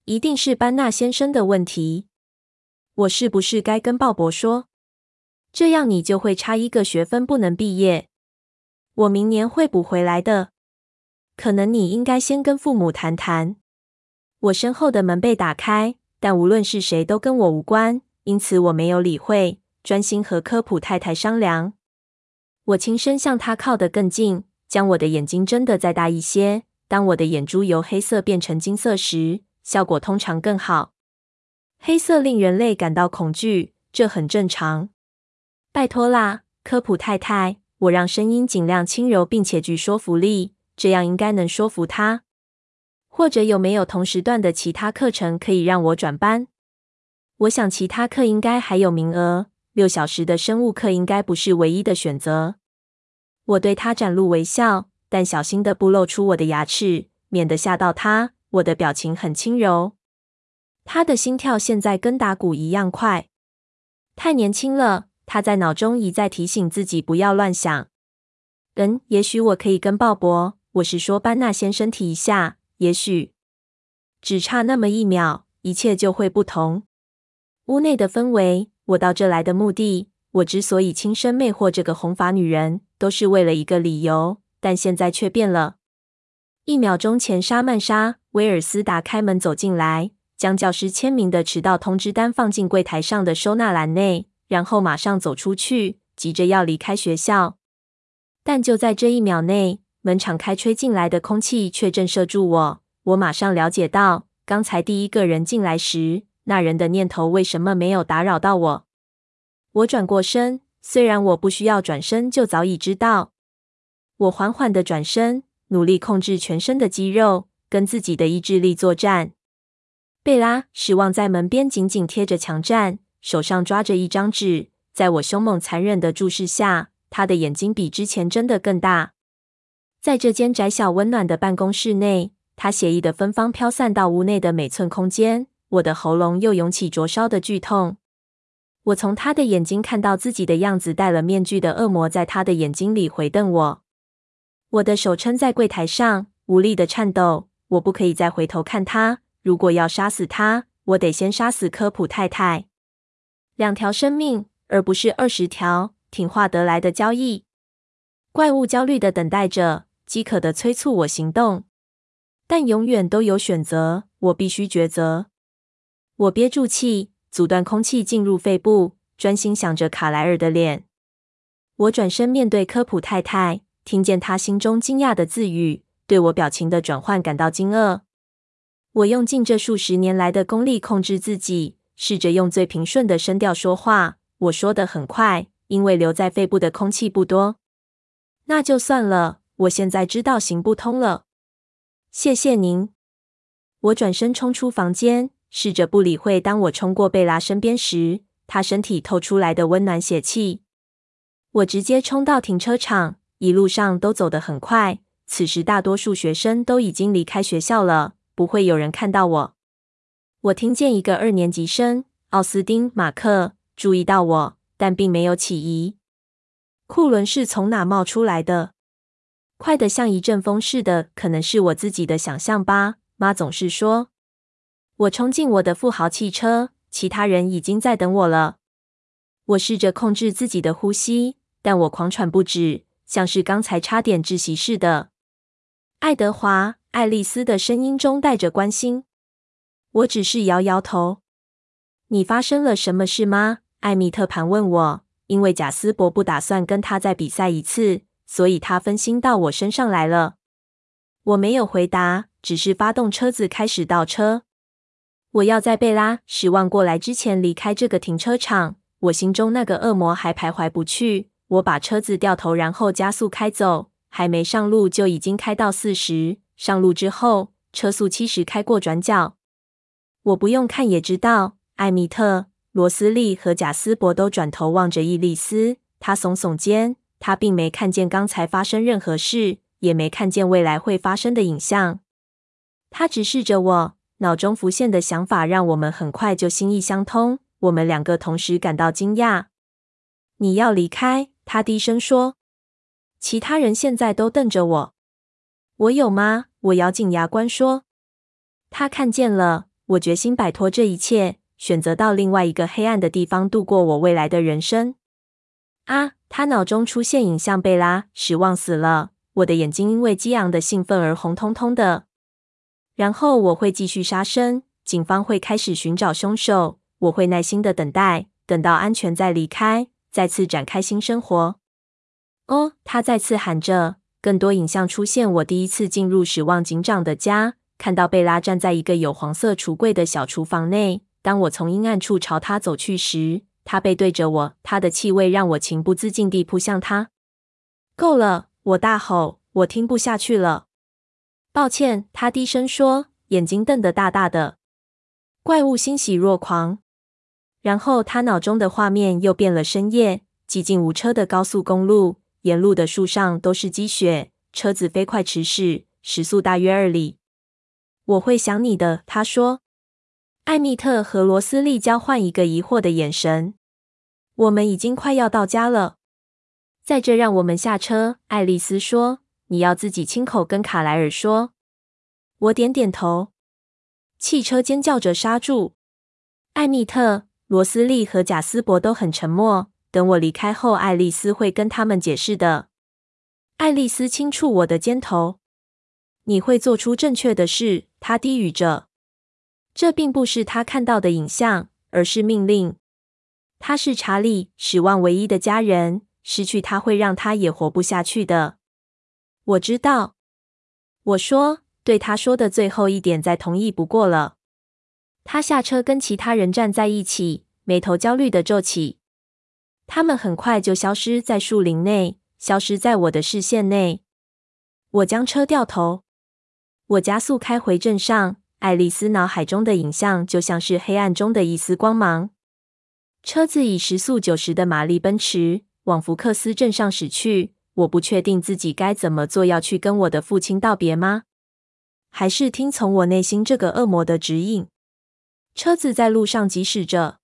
一定是班纳先生的问题。我是不是该跟鲍勃说？这样你就会差一个学分不能毕业。我明年会补回来的。可能你应该先跟父母谈谈。我身后的门被打开，但无论是谁都跟我无关，因此我没有理会，专心和科普太太商量。我轻声向她靠得更近，将我的眼睛睁得再大一些。当我的眼珠由黑色变成金色时，效果通常更好。黑色令人类感到恐惧，这很正常。拜托啦，科普太太，我让声音尽量轻柔，并且具说服力，这样应该能说服他。或者有没有同时段的其他课程可以让我转班？我想其他课应该还有名额。六小时的生物课应该不是唯一的选择。我对他展露微笑，但小心的不露出我的牙齿，免得吓到他。我的表情很轻柔。他的心跳现在跟打鼓一样快。太年轻了。他在脑中一再提醒自己不要乱想。嗯，也许我可以跟鲍勃，我是说班纳先生提一下。也许只差那么一秒，一切就会不同。屋内的氛围，我到这来的目的，我之所以轻声魅惑这个红发女人，都是为了一个理由。但现在却变了。一秒钟前，莎曼莎·威尔斯打开门走进来，将教师签名的迟到通知单放进柜台上的收纳篮内。然后马上走出去，急着要离开学校。但就在这一秒内，门敞开，吹进来的空气却震慑住我。我马上了解到，刚才第一个人进来时，那人的念头为什么没有打扰到我。我转过身，虽然我不需要转身就早已知道。我缓缓的转身，努力控制全身的肌肉，跟自己的意志力作战。贝拉失望在门边紧紧贴着墙站。手上抓着一张纸，在我凶猛残忍的注视下，他的眼睛比之前睁得更大。在这间窄小温暖的办公室内，他血液的芬芳飘散到屋内的每寸空间。我的喉咙又涌起灼烧的剧痛。我从他的眼睛看到自己的样子，戴了面具的恶魔在他的眼睛里回瞪我。我的手撑在柜台上，无力的颤抖。我不可以再回头看他。如果要杀死他，我得先杀死科普太太。两条生命，而不是二十条，挺化得来的交易。怪物焦虑的等待着，饥渴的催促我行动，但永远都有选择，我必须抉择。我憋住气，阻断空气进入肺部，专心想着卡莱尔的脸。我转身面对科普太太，听见他心中惊讶的自语，对我表情的转换感到惊愕。我用尽这数十年来的功力控制自己。试着用最平顺的声调说话。我说的很快，因为留在肺部的空气不多。那就算了，我现在知道行不通了。谢谢您。我转身冲出房间，试着不理会。当我冲过贝拉身边时，她身体透出来的温暖血气。我直接冲到停车场，一路上都走得很快。此时大多数学生都已经离开学校了，不会有人看到我。我听见一个二年级生奥斯丁·马克注意到我，但并没有起疑。库伦是从哪冒出来的？快得像一阵风似的，可能是我自己的想象吧。妈总是说。我冲进我的富豪汽车，其他人已经在等我了。我试着控制自己的呼吸，但我狂喘不止，像是刚才差点窒息似的。爱德华·爱丽丝的声音中带着关心。我只是摇摇头。你发生了什么事吗？艾米特盘问我。因为贾斯伯不打算跟他再比赛一次，所以他分心到我身上来了。我没有回答，只是发动车子开始倒车。我要在贝拉失望过来之前离开这个停车场。我心中那个恶魔还徘徊不去。我把车子掉头，然后加速开走。还没上路就已经开到四十。上路之后。车速七十开过转角。我不用看也知道，艾米特、罗斯利和贾斯伯都转头望着伊丽丝。他耸耸肩，他并没看见刚才发生任何事，也没看见未来会发生的影像。他直视着我，脑中浮现的想法让我们很快就心意相通。我们两个同时感到惊讶。你要离开？他低声说。其他人现在都瞪着我。我有吗？我咬紧牙关说。他看见了。我决心摆脱这一切，选择到另外一个黑暗的地方度过我未来的人生。啊！他脑中出现影像，贝拉失望死了。我的眼睛因为激昂的兴奋而红彤彤的。然后我会继续杀生，警方会开始寻找凶手。我会耐心的等待，等到安全再离开，再次展开新生活。哦，他再次喊着。更多影像出现。我第一次进入史旺警长的家，看到贝拉站在一个有黄色橱柜的小厨房内。当我从阴暗处朝他走去时，他背对着我，他的气味让我情不自禁地扑向他。够了！我大吼，我听不下去了。抱歉，他低声说，眼睛瞪得大大的。怪物欣喜若狂。然后他脑中的画面又变了。深夜，寂静无车的高速公路，沿路的树上都是积雪，车子飞快驰驶，时速大约二里。我会想你的，他说。艾米特和罗斯利交换一个疑惑的眼神。我们已经快要到家了。在这，让我们下车。爱丽丝说：“你要自己亲口跟卡莱尔说。”我点点头。汽车尖叫着刹住。艾米特、罗斯利和贾斯伯都很沉默。等我离开后，爱丽丝会跟他们解释的。爱丽丝轻触我的肩头。你会做出正确的事，她低语着。这并不是她看到的影像，而是命令。他是查理史旺唯一的家人，失去他会让他也活不下去的。我知道。我说，对他说的最后一点再同意不过了。他下车跟其他人站在一起，眉头焦虑地皱起。他们很快就消失在树林内，消失在我的视线内。我将车掉头，我加速开回镇上。爱丽丝脑海中的影像就像是黑暗中的一丝光芒。车子以时速九十的马力奔驰，往福克斯镇上驶去。我不确定自己该怎么做，要去跟我的父亲道别吗？还是听从我内心这个恶魔的指引？车子在路上疾驶着。